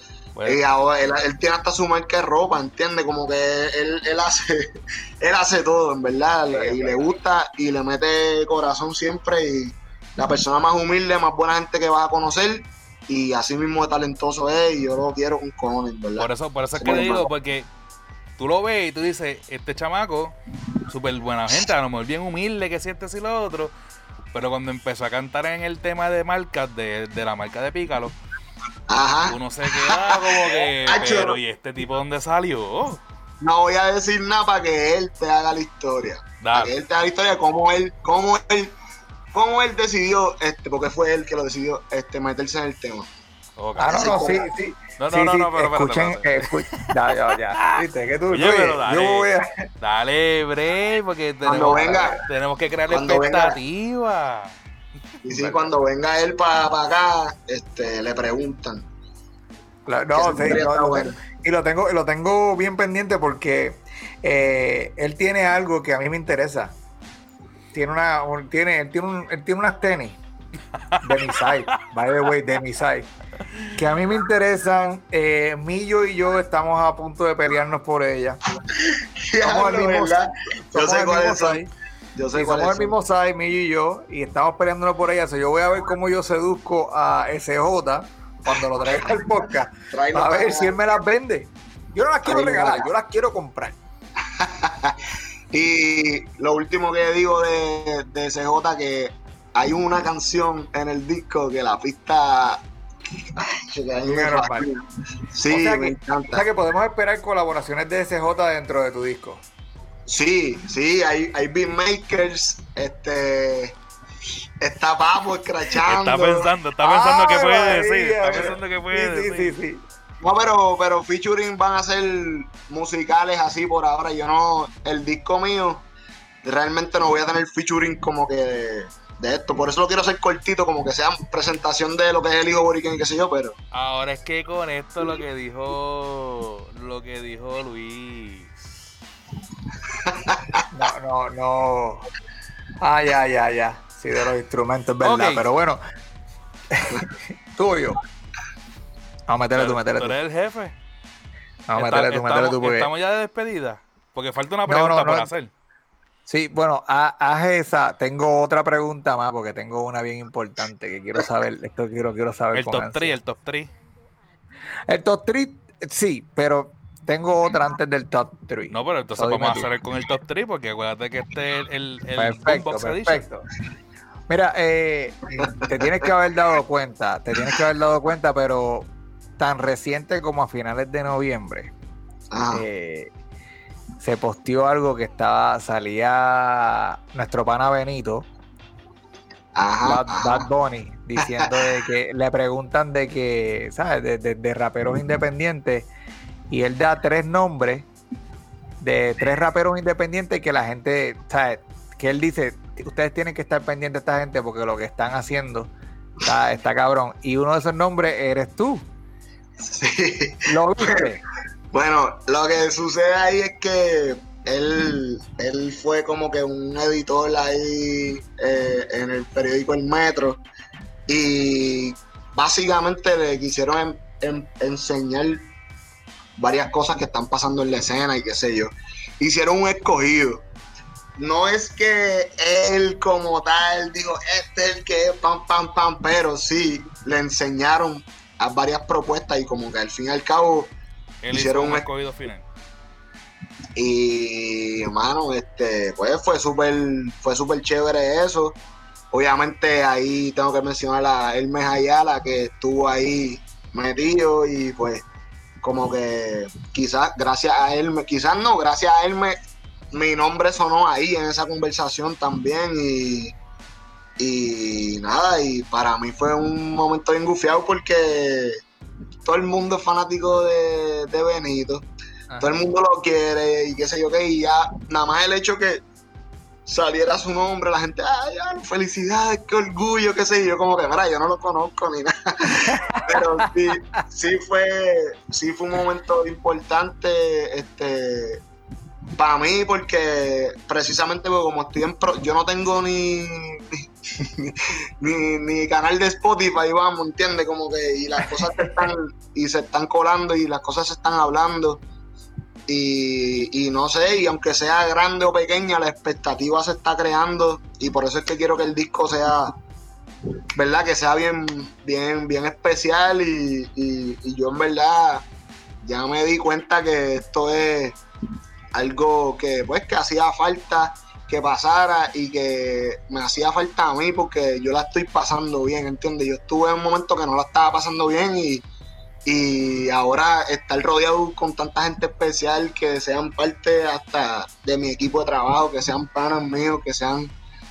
C: Y ahora él, tiene hasta su marca de ropa, ¿entiendes? Como que él, él hace <laughs> él hace todo, en verdad, y le gusta y le mete corazón siempre y la persona más humilde, más buena gente que vas a conocer y así mismo de talentoso es y yo lo quiero con cojones, ¿verdad?
A: Por eso, por eso es que te digo, porque tú lo ves y tú dices, este chamaco, súper buena gente, a lo mejor bien humilde, que siente así lo otro, pero cuando empezó a cantar en el tema de marcas, de, la marca de Pícalo,
C: Ajá.
A: uno se queda como que, <laughs> pero ¿y este tipo dónde salió?
C: No voy a decir nada para que él te haga la historia. Para que él te haga la historia, cómo él, cómo él cómo él decidió, este, porque fue él que lo decidió, este, meterse en el tema.
B: ah, no, no, sí, sí. No, no, no, no, pero escuchen, escuchen, ya, ya, ya. <laughs> Viste que tú,
A: Oye, pero dale, yo voy a... dale, bre, porque tenemos, venga, tenemos que crear expectativa.
C: Y sí, cuando venga él para acá, este, le preguntan.
B: no, sí, no, bueno. y lo tengo, lo tengo bien pendiente porque eh, él tiene algo que a mí me interesa tiene una tiene él tiene, un, él tiene unas tenis de mi side, by the way, de mi side, que a mí me interesan. Eh, Millo y yo estamos a punto de pelearnos por ella. <laughs>
C: Somos el mismo, yo sé cuál
B: side. Yo sé somos el mismo side, Millo y yo, y estamos peleándonos por ella. yo voy a ver cómo yo seduzco a SJ cuando lo traiga al podcast. <laughs> a ver si él me las vende. Yo no las quiero regalar, yo las quiero comprar. <laughs>
C: Y lo último que digo de, de CJ que hay una canción en el disco que la pista
B: sí, me encanta. O sea que podemos esperar colaboraciones de SJ dentro de tu disco.
C: Sí, sí, hay, hay beatmakers, este está Papo escrachando.
A: Está pensando, está pensando que puede decir, está pensando que puede sí, decir. Sí, sí, sí.
C: No, pero, pero featuring van a ser musicales así por ahora. Yo no, el disco mío, realmente no voy a tener featuring como que de, esto. Por eso lo quiero hacer cortito, como que sea presentación de lo que es el hijo Boriken y qué sé yo, pero.
A: Ahora es que con esto lo que dijo. Lo que dijo Luis.
B: No, no, no. Ah, ya, ya, ya. Sí, de los instrumentos, verdad. Pero bueno. <laughs> Tuyo. Vamos a meterle tú, meterle tú.
A: ¿Tú eres el jefe?
B: Vamos a meterle tú, meterle tú. Porque...
A: Estamos ya de despedida. Porque falta una pregunta por hacer.
B: Sí, bueno, haz esa. Tengo otra pregunta más porque tengo una bien importante que quiero saber. Esto quiero, quiero saber.
A: El top 3, el top 3.
B: El top 3, sí, pero tengo otra antes del top 3.
A: No, pero entonces vamos a hacer con el top 3 porque acuérdate que este es el, el
B: perfecto, perfecto. Mira, eh, te tienes que haber dado cuenta, te tienes que haber dado cuenta, pero tan reciente como a finales de noviembre. Ah. Eh, se posteó algo que estaba, salía nuestro pana Benito, Bad, Bunny, <laughs> diciendo de que le preguntan de que, ¿sabes? De, raperos independientes y él da tres nombres de tres raperos independientes que la gente, ¿sabes? Que él dice, ustedes tienen que estar pendientes de esta gente porque lo que están haciendo está, está cabrón. Y uno de esos nombres eres tú.
C: Sí.
B: ¿Lo viste?
C: Bueno, lo que sucede ahí es que él, él fue como que un editor ahí eh, en el periódico El Metro y básicamente le quisieron enseñar varias cosas que están pasando en la escena y qué sé yo. Hicieron un escogido. No es que él como tal dijo, este es el que es pam, pam, pam, pero sí le enseñaron a varias propuestas y como que al fin y al cabo hicieron un escogido final. Y hermano, este, pues fue súper, fue súper chévere eso. Obviamente ahí tengo que mencionar a Hermes Ayala que estuvo ahí metido y pues como que quizás gracias a él, quizás no, gracias a él mi nombre sonó ahí en esa conversación también y, y nada, y para mí fue un momento bien gufiado porque todo el mundo es fanático de, Benito. Todo el mundo lo quiere y qué sé yo qué. Y ya, nada más el hecho que saliera su nombre, la gente, ay, ay felicidades, qué orgullo, qué sé yo. Como que, mira, yo no lo conozco ni nada. <laughs> Pero sí, sí fue, sí fue un momento importante, este para mí porque precisamente como estoy en pro, yo no tengo ni ni, canal de Spotify, vamos, ¿entiendes? Como que y las cosas se están y se están colando y las cosas se están hablando. Y, y, no sé, y aunque sea grande o pequeña, la expectativa se está creando y por eso es que quiero que el disco sea, ¿verdad? Que sea bien, bien, bien especial y, y yo en verdad ya me di cuenta que esto es algo que pues que hacía falta que pasara y que me hacía falta a mí porque yo la estoy pasando bien, ¿entiendes? Yo estuve en un momento que no la estaba pasando bien y, y ahora estar rodeado con tanta gente especial que sean parte hasta de mi equipo de trabajo, que sean panas míos, que sean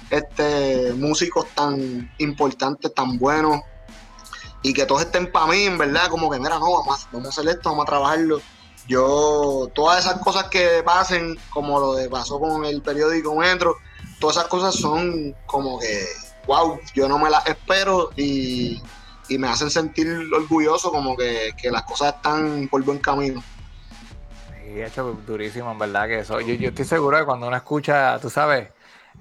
C: este músicos tan importantes, tan buenos y que todos estén para mí, en verdad, como que mira, no, vamos, vamos a hacer esto, vamos a trabajarlo yo, todas esas cosas que pasen, como lo de pasó con el periódico Metro, todas esas cosas son como que, wow, yo no me las espero y, me hacen sentir orgulloso como que, las cosas están por buen camino.
B: Sí, hecho durísimo, en verdad que eso. Yo, yo estoy seguro que cuando uno escucha, tú sabes,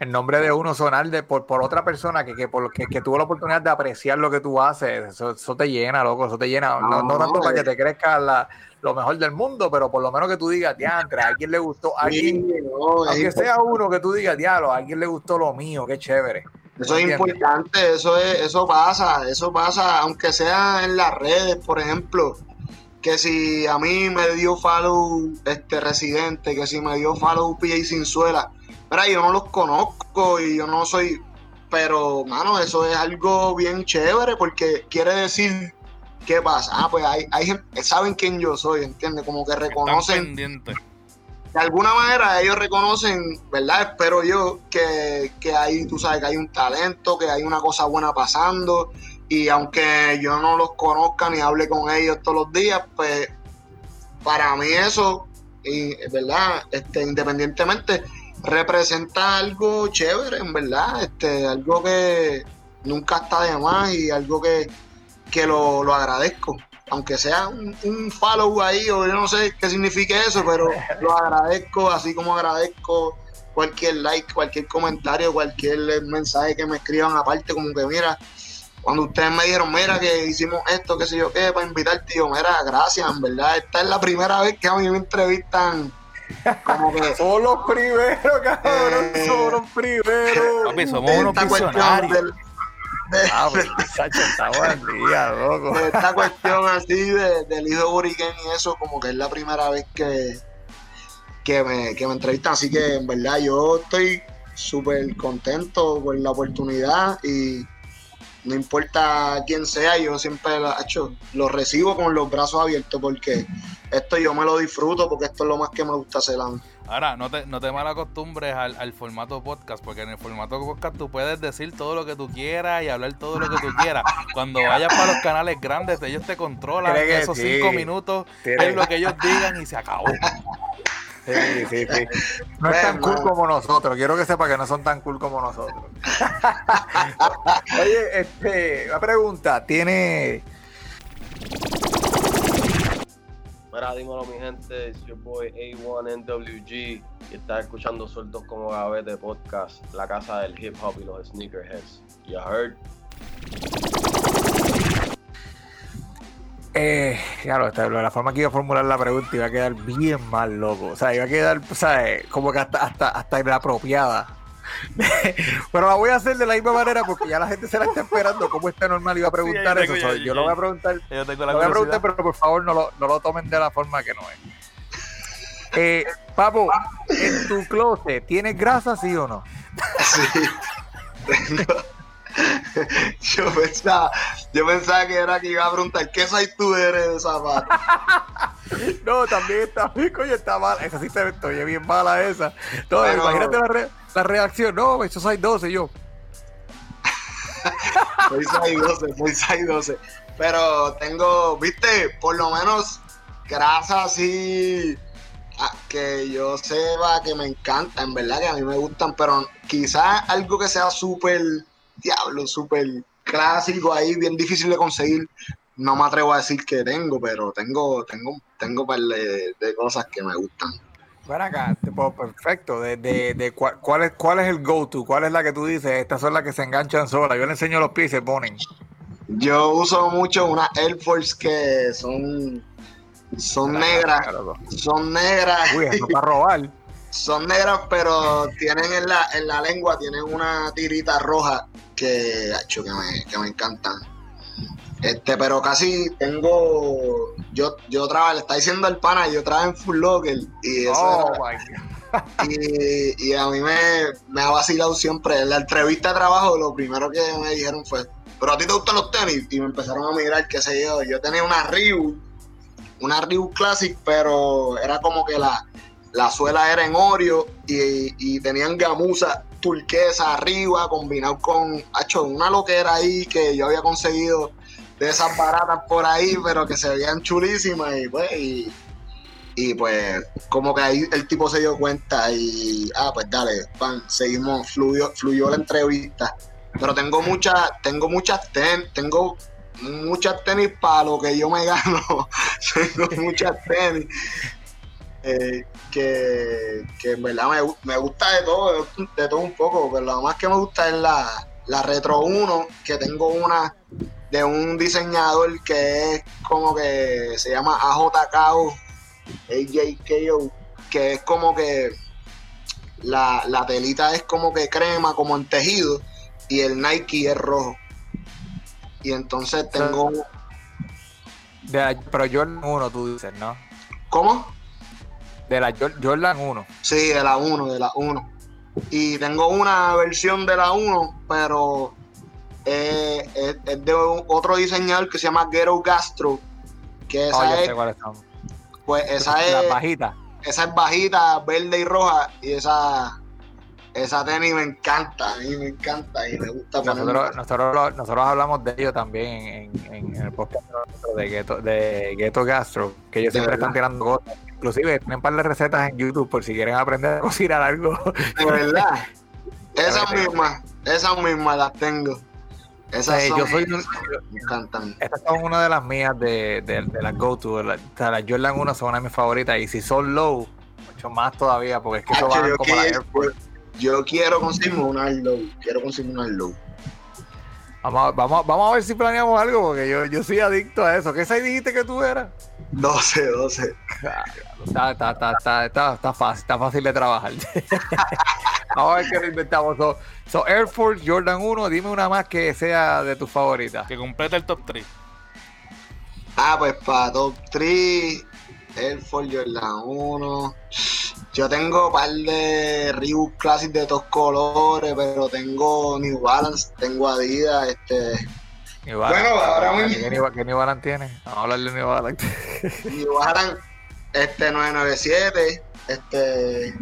B: el nombre de uno sonar de, por, por otra persona que, que, por, que, que, tuvo la oportunidad de apreciar lo que tú haces, eso, te llena, loco, eso te llena. No, no, tanto para que te crezca la, lo mejor del mundo, pero por lo menos que tú digas, diantre, a alguien le gustó, a alguien, aunque sea uno que tú digas, diablo, a alguien le gustó lo mío, qué chévere.
C: Eso es importante, eso es, eso pasa, eso pasa, aunque sea en las redes, por ejemplo, que si a mí me dio follow este residente, que si me dio follow PJ Sinzuela, mira, yo no los conozco y yo no soy, pero mano, eso es algo bien chévere porque quiere decir ¿Qué pasa? Ah, pues hay, hay saben quién yo soy, ¿entiendes? Como que reconocen. De alguna manera ellos reconocen, ¿verdad? Espero yo que, que hay, tú sabes, que hay un talento, que hay una cosa buena pasando. Y aunque yo no los conozca ni hable con ellos todos los días, pues para mí eso, y, ¿verdad? Este, independientemente, representa algo chévere, en verdad. Este, algo que nunca está de más y algo que, que lo, agradezco. aunque sea un, un follow ahí, o yo no sé qué signifique eso, pero lo <laughs> agradezco, así como agradezco cualquier like, cualquier comentario, cualquier mensaje que me escriban aparte, como que mira, cuando ustedes me dijeron, mira, que hicimos esto, qué sé yo qué, para invitarte, yo, mira, gracias, en verdad, esta es la primera vez que a mí me entrevistan. Como que, <laughs>
B: Somos los primeros, cabrón.
C: Eh,
B: somos los primeros.
A: Papi, somos unos
C: esta cuestión
A: visionarios.
C: del- de-
B: Ah, pues, muchacho, estamos al día, loco.
C: de esta cuestión así de, del hijo Boriken y eso, como que es la primera vez que, que, me, que me entrevistan. Así que en verdad yo estoy súper contento por la oportunidad y no importa quién sea, yo siempre lo, hecho, lo recibo con los brazos abiertos porque esto yo me lo disfruto porque esto es lo más que me gusta hacer a mí.
A: Ahora, no te, no te malacostumbres al, al formato podcast, porque en el formato podcast tú puedes decir todo lo que tú quieras y hablar todo lo que tú quieras. Cuando vayas para los canales grandes, ellos te controlan esos
B: sí.
A: cinco minutos, es lo que ellos digan y se acabó.
B: Sí, sí, sí. No es tan cool como nosotros. Quiero que sepa que no son tan cool como nosotros. <laughs> Oye, este, una pregunta. ¿Tiene.
E: Mira, dímelo mi gente, it's your boy A1NWG y estás escuchando Sueltos como Gavete Podcast, la casa del hip hop y los sneakerheads. You heard?
B: Eh, claro, esta- la forma que iba a formular la pregunta iba a quedar bien mal, loco. O sea, iba a quedar, ¿sabes? Como que hasta, hasta, hasta inapropiada. <laughs> Pero la voy a hacer de la misma manera porque ya la gente se la está esperando. ¿Cómo está normal? Iba a preguntar
A: Sí,
B: eso.
A: yo tengo-
B: So,
A: yo-
B: yo
A: yo-
B: lo voy a preguntar
A: Yo tengo la
B: Lo voy a preguntar, pero por favor no lo, no lo tomen de la forma que no es. Eh, Papo, en tu closet, ¿tienes grasa, sí o no?
C: Sí. Tengo- <laughs> yo pensaba, yo pensaba que era que iba a preguntar qué size tú eres de zapato. <laughs>
B: No, también está coño, está mala. Esa sí te oye bien mala esa.
C: Bueno.
B: imagínate la, re- la reacción. No, eso soy 12 yo.
C: Soy 612, soy 612. Pero tengo, viste, por lo menos grasa así ah, que yo sepa que me encanta, en verdad que a mí me gustan, pero quizás algo que sea súper, diablo, súper clásico ahí, bien difícil de conseguir. No me atrevo a decir que tengo, pero tengo, tengo, tengo un par de cosas que me gustan.
B: Ven acá, tipo, perfecto. De, de, de cuál, cuál es, ¿Cuál es el go-to? ¿Cuál es la que tú dices? Estas son las que se enganchan solas. Yo le enseño los pies y se ponen.
C: Yo uso mucho unas Air Force que son, son negras, son negras.
B: Uy, eso para robar. <laughs>
C: Son negras, pero tienen en la, en la lengua, tienen una tirita roja que, acho, que, me, que me encantan. Este, pero casi tengo. Yo, yo trabajo, le está diciendo al pana, yo trabajo en Full Locker y eso
B: Oh,
C: era-
B: my God.
C: y, y a mí me, me ha vacilado siempre. En la entrevista de trabajo, lo primero que me dijeron fue: ¿Pero a ti te gustan los tenis? Y me empezaron a mirar, qué sé yo. Yo tenía una Reebok, una Reebok Classic, pero era como que la, la suela era en Oreo y, y tenían gamuza turquesa arriba, combinado con, hecho una loquera ahí que yo había conseguido de esas baratas por ahí, pero que se veían chulísimas y pues, y, pues como que ahí el tipo se dio cuenta y, ah, pues dale, pan, seguimos, fluyó, fluyó la entrevista. Pero tengo muchas, tengo muchas tenis, tengo muchas tenis para lo que yo me gano. <laughs> tengo muchas tenis. eh, que, que en verdad me, me gusta de todo, de todo un poco, pero lo más que me gusta es la, la Retro 1, que tengo una de un diseñador que es como que se llama AJKO, AJKO, que es como que la, la telita es como que crema, como en tejido, y el Nike es rojo. Y entonces tengo.
B: De la- pero Jordan 1, tú dices, ¿no?
C: ¿Cómo?
B: De la Jor- Jordan 1.
C: Sí, de la 1, de la 1. Y tengo una versión de la 1, pero eh, es, es de un- otro diseñador que se llama Ghetto Gastro. Que esa
B: Oh,
C: es, pues esa es,
B: bajitas.
C: esa es bajita, verde y roja. Y esa, esa tenis me encanta, a mí me encanta y me gusta
B: Nosotros, nosotros, nosotros hablamos de ello también en, en- en el podcast de Ghetto, de Ghetto Gastro, que ellos siempre
C: verdad.
B: están tirando cosas. Inclusive tienen un par de recetas en YouTube por si quieren aprender a cocinar algo.
C: De verdad. <laughs> Esas mismas, esas mismas las tengo. Esas
B: Sí,
C: son,
B: yo soy-
C: me encantan.
B: Estas son una de las mías de, de, de las go-to. la- las Jordan 1 son una de mis favoritas. Y si son low, mucho más todavía, porque es que eso
C: yo,
B: como la
C: quiero,
B: Air Force.
C: yo quiero conseguirme una low. Quiero conseguirme una low.
B: Vamos, a- vamos, a- vamos a ver si planeamos algo, porque yo, yo soy adicto a eso. ¿Qué size dijiste que tú eras?
C: 12, 12.
B: Está, está, está, está, está, está fácil, está fácil de trabajar. <laughs> Vamos a ver qué lo inventamos. So, so, Air Force Jordan 1, dime una más que sea de tus favoritas.
A: Que completa el top 3.
C: Ah, pues para top 3, Air Force Jordan 1. Yo tengo un par de Reebok Classic de todos colores, pero tengo New Balance, tengo Adidas, este,
B: New Balance.
C: Bueno, ahora
B: ¿Qué-
C: mismo-
B: ¿Qué, New, qué New Balance tiene? Vamos a hablarle de New Balance. <laughs>
C: New Balance, este 997, este,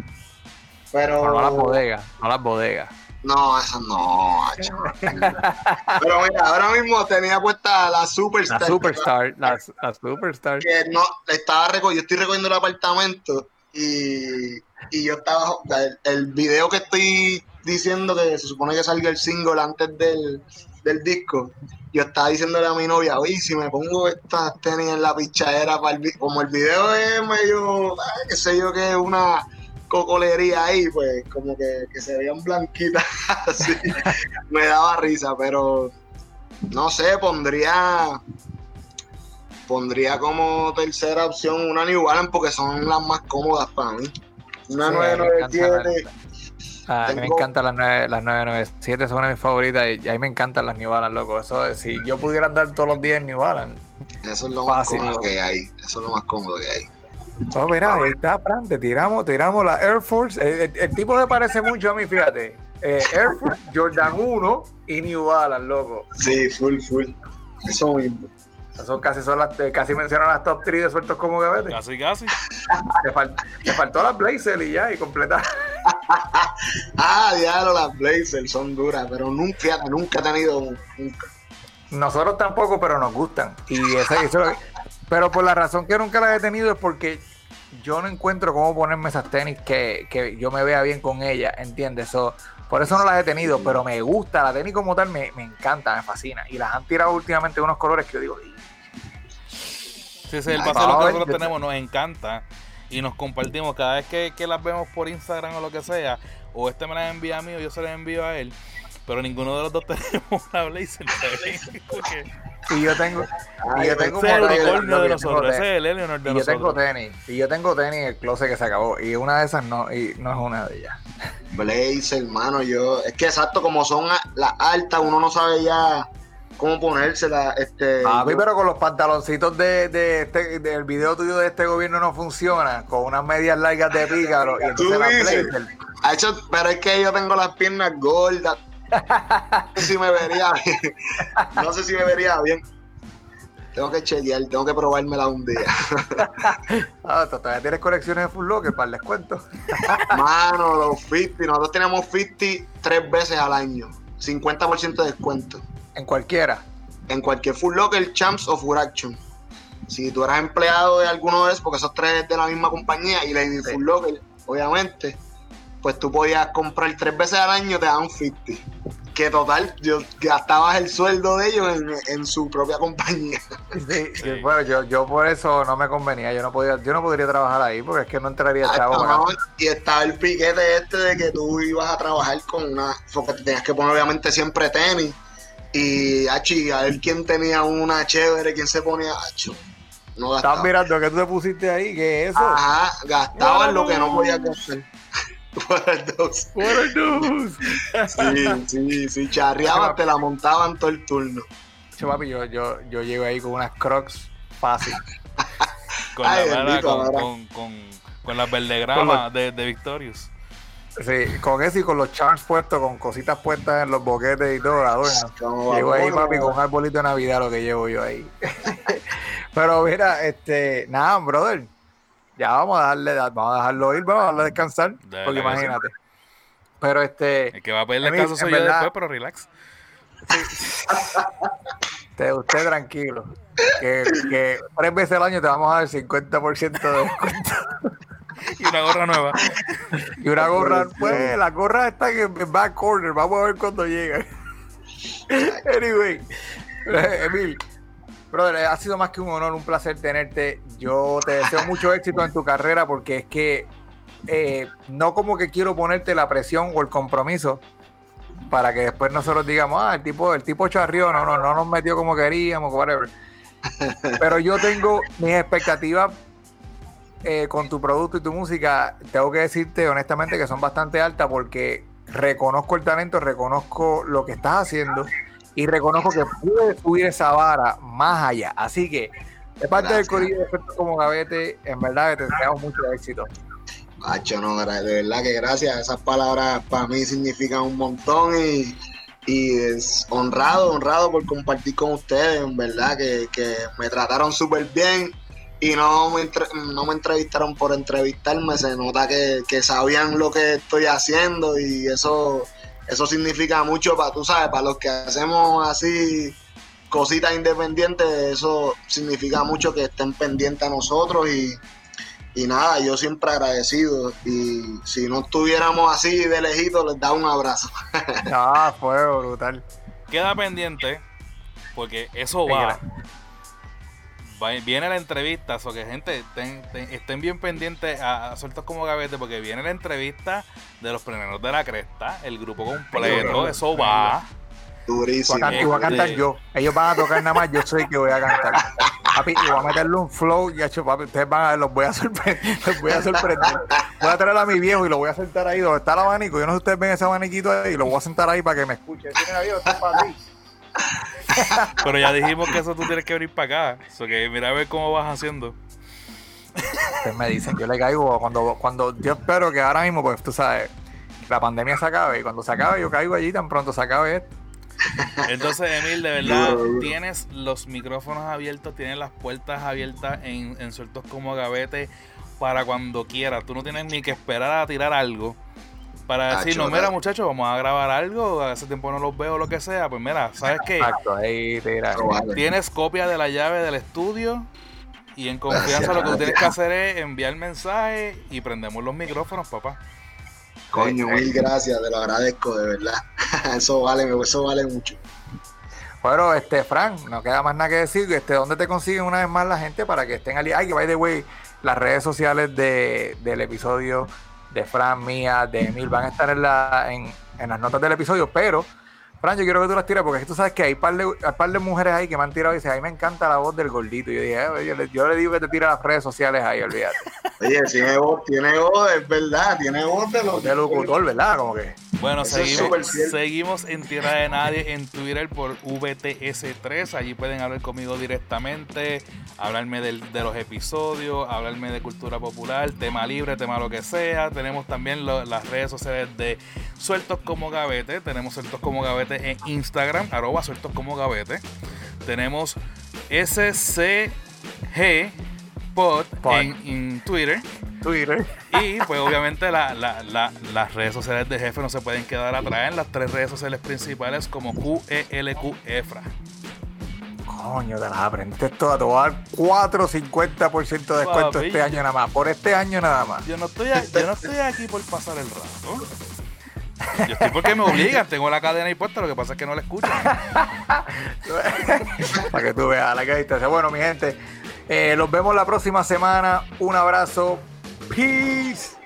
C: pero...
B: No, no las bodegas, no las bodegas.
C: No, esas no. Pero mira, ahora mismo tenía puesta la Superstar.
B: La Superstar, la, la Superstar.
C: que no estaba reco- yo estoy recogiendo el apartamento y, y yo estaba el, video que estoy diciendo que se supone que salga el single antes del, del disco yo estaba diciéndole a mi novia oye si me pongo estas tenis en la pichadera para el vi-", como el video es medio qué sé yo que es una cocolería ahí pues como que, que se veían blanquitas <laughs> así. <laughs> Me daba risa pero no sé pondría pondría como tercera opción una New Balance porque son las más cómodas para mí. Una
B: Sí, a mí me
C: 997.
B: Ah, a mí me encantan las, 9, las 997, son una de mis favoritas y a mí me encantan las New Balance, loco. Eso, es- si yo pudiera andar todos los días en New Balance.
C: Eso es lo más cómodo que hay. Eso es lo más cómodo que hay.
B: Oh, mira, ahí está, Fran, te tiramos, tiramos la Air Force. El, el- el tipo me parece mucho a mí, fíjate. Eh, Air Force, Jordan 1 y New Balance, loco.
C: Sí, full, full. Eso mismo.
B: Son casi, son las, eh, casi mencionan las top 3 de sueltos como gavete.
A: Casi, casi.
B: Te, fal- te faltó la Blazer y ya, y completa. <laughs>
C: Ah, diablo, las Blazers son duras, pero nunca, nunca he tenido. Nunca.
B: Nosotros tampoco, pero nos gustan. Y ese- eso es lo que- pero por la razón que nunca las he tenido es porque yo no encuentro cómo ponerme esas tenis que, que yo me vea bien con ellas, ¿entiendes? So, por eso no las he tenido, pero me gusta, la tenis como tal me, me encanta, me fascina. Y las han tirado últimamente unos colores que yo digo.
A: Sí, ese es el paseo que nosotros tenemos, nos encanta. Y nos compartimos cada vez que, que las vemos por Instagram o lo que sea. O este me las envía a mí o yo se las envío a él. Pero ninguno de los dos <laughs> tenemos una Blazer.
B: Y yo tengo, y yo tengo
A: ese es el
B: modelo,
A: unicornio de
B: yo tengo
A: nosotros.
B: tenis.
A: Ese es el Eleanor de
B: Y yo tengo tenis, y yo tengo tenis en el closet que se acabó. Y una de esas no, y no es una de ellas.
C: Blazer, hermano, yo. Es que exacto, como son las altas, uno no sabe ya cómo ponérsela. Este,
B: A mí,
C: yo-
B: pero con los pantaloncitos de, de este, del video tuyo de este gobierno no funciona, con unas medias largas de pícaro y entonces
C: Tú
B: la.
C: Ha hecho, pero es que yo tengo las piernas gordas. No sé si me vería bien. No sé si me vería bien. Tengo que chequear, tengo que probármela un día.
B: Ah, todavía tienes colecciones de Full Locker para el descuento.
C: Mano, los 50, nosotros tenemos 50 tres veces al año. 50% de descuento.
B: En cualquiera.
C: En cualquier Full Locker, Champs o Full Action. Si tú eras empleado de alguno de esos, porque esos tres es de la misma compañía, y Lady
B: Sí.
C: Full Locker, obviamente, pues tú podías comprar tres veces al año, te daban 50. Que total, yo gastabas el sueldo de ellos en, en su propia compañía. <laughs>
B: Sí, sí, Bueno, yo, yo por eso no me convenía. Yo no podía, yo no podría trabajar ahí porque es que no entraría
C: Ah,
B: chavo.
C: no, y estaba el piquete este de que tú ibas a trabajar con una. Porque te tenías que poner, obviamente, siempre tenis. Y, achi, a ver quién tenía una chévere, quién se ponía. Acho, no
B: Estás
C: gastaba.
B: mirando que tú te pusiste ahí, ¿qué es eso?
C: Ajá, gastaban lo que no podía gastar. Por el dos.
B: What a news.
C: Sí, sí, sí, charreaban, te la montaban todo el turno.
B: Che, papi, yo, yo, yo llego ahí con unas crocs fácil.
A: Con
C: Ay,
A: la
C: bendito,
A: con,
C: ahora.
A: con, con, con las verdegramas de, de Victorious.
B: Sí, con eso y con los charms puestos, con cositas puestas en los boquetes y todo, adorno. Llego ahí, papi, con un arbolito de Navidad lo que llevo yo ahí. <laughs> Pero mira, este, nada, brother. Ya vamos a darle, vamos a dejarlo ir, vamos a dejarlo descansar. Porque
A: que sí.
B: imagínate. Pero este,
A: El que va a pedir
B: Emil,
A: descanso
B: en
A: soy yo
B: verdad-
A: después, pero relax.
B: usted, <laughs> usted tranquilo. Que, que tres veces al año te vamos a dar 50% de descuento. <laughs>
A: Y una gorra nueva.
B: Y una gorra, pues, la gorra está en el back corner. Vamos a ver cuando llega. <laughs> anyway, Emil, brother, ha sido más que un honor, un placer tenerte. Yo te deseo mucho éxito en tu carrera porque es que eh, no como que quiero ponerte la presión o el compromiso para que después nosotros digamos, ah, el tipo, el tipo charrió, no, no, no nos metió como queríamos, whatever. Pero yo tengo mis expectativas eh, con tu producto y tu música, tengo que decirte honestamente que son bastante altas porque reconozco el talento, reconozco lo que estás haciendo y reconozco que puedes subir esa vara más allá. Así que, de parte del Corillo de como Gavete, en verdad que te deseamos mucho éxito.
C: Macho, no, de verdad que gracias. Esas palabras para mí significan un montón y, es honrado, honrado por compartir con ustedes. En verdad que, me trataron súper bien y no me, no me entrevistaron por entrevistarme. Se nota que, sabían lo que estoy haciendo y eso, eso significa mucho para, tú sabes, para los que hacemos así cositas independientes, eso significa mucho que estén pendientes a nosotros y y nada, yo siempre agradecido. Y si no estuviéramos así de lejito, les da un abrazo. <laughs>
B: ah, fue brutal.
A: Queda pendiente, porque eso va. Viene la entrevista, o que gente, estén bien pendientes a, sueltos como gavete, porque viene la entrevista de los primeros de la cresta, el grupo completo, eso va.
B: Durísimo. Y voy a cantar este, yo. Ellos van a tocar nada más, yo soy que voy a cantar. Papi, y voy a meterle un flow y hecho, papi, ustedes van a ver, los voy a sorprender. <laughs> Los voy a sorprender. Voy a traer a mi viejo y lo voy a sentar ahí donde está el abanico. Yo no sé si ustedes ven ese abaniquito ahí y lo voy a sentar ahí para que me escuche. <laughs>
A: Pero ya dijimos que eso tú tienes que venir para acá. So que mira a ver cómo vas haciendo.
B: Ustedes me dicen, yo le caigo cuando, cuando yo espero que ahora mismo, pues tú sabes, la pandemia se acabe y cuando se acabe yo caigo allí tan pronto se acabe esto
A: entonces, Emil, de verdad, tienes los micrófonos abiertos, tienes las puertas abiertas en, en sueltos como gavete para cuando quieras. Tú no tienes ni que esperar a tirar algo para decir, no, mira muchachos, vamos a grabar algo, hace tiempo no los veo, lo que sea, pues mira, ¿sabes qué? Exacto, ahí Tienes copia de la llave del estudio y en confianza lo que tienes que hacer es enviar mensaje y prendemos los micrófonos, papá.
C: Coño, mil gracias, te lo agradezco, de verdad. <laughs> eso vale, eso vale mucho.
B: Bueno, este, Frank, no queda más nada que decir. Este, ¿Dónde te consiguen una vez más la gente para que estén al Ay, que by the way, las redes sociales de, del episodio de Frank, mía, de Emil van a estar en, la, en, en las notas del episodio, pero Fran, yo quiero que tú las tires porque tú sabes que hay par de, hay par de mujeres ahí que me han tirado y dicen, a mí me encanta la voz del gordito. Y yo dije, eh, yo, le, digo que te tire las redes sociales ahí, olvídate. <laughs>
C: Oye, tiene voz, tiene voz, es verdad, tiene voz de,
B: de locutor, ¿verdad? Como que.
A: Bueno, seguimos, seguimos en Tierra de Nadie en Twitter por VTS3. Allí pueden hablar conmigo directamente, hablarme de los episodios, hablarme de cultura popular, tema libre, tema lo que sea. Tenemos también las redes sociales de Sueltos como Gavete. Tenemos Sueltos como Gavete en Instagram, arroba Sueltos como Gavete. Tenemos SCG Pod, En, Twitter.
B: Twitter.
A: Y pues obviamente las redes sociales de jefe no se pueden quedar atrás en las tres redes sociales principales como QELQ EFRA.
B: Coño, te las aprendiste todas. Te voy a dar 4 50% de descuento este año nada más. Por este año nada más.
A: Yo no estoy, yo no estoy aquí por pasar el rato. Yo estoy porque me obligan, tengo la cadena ahí puesta, lo que pasa es que no la escuchan. <laughs>
B: Para que tú veas la que distancia. Bueno, mi gente, eh, los vemos la próxima semana. Un abrazo. Peace.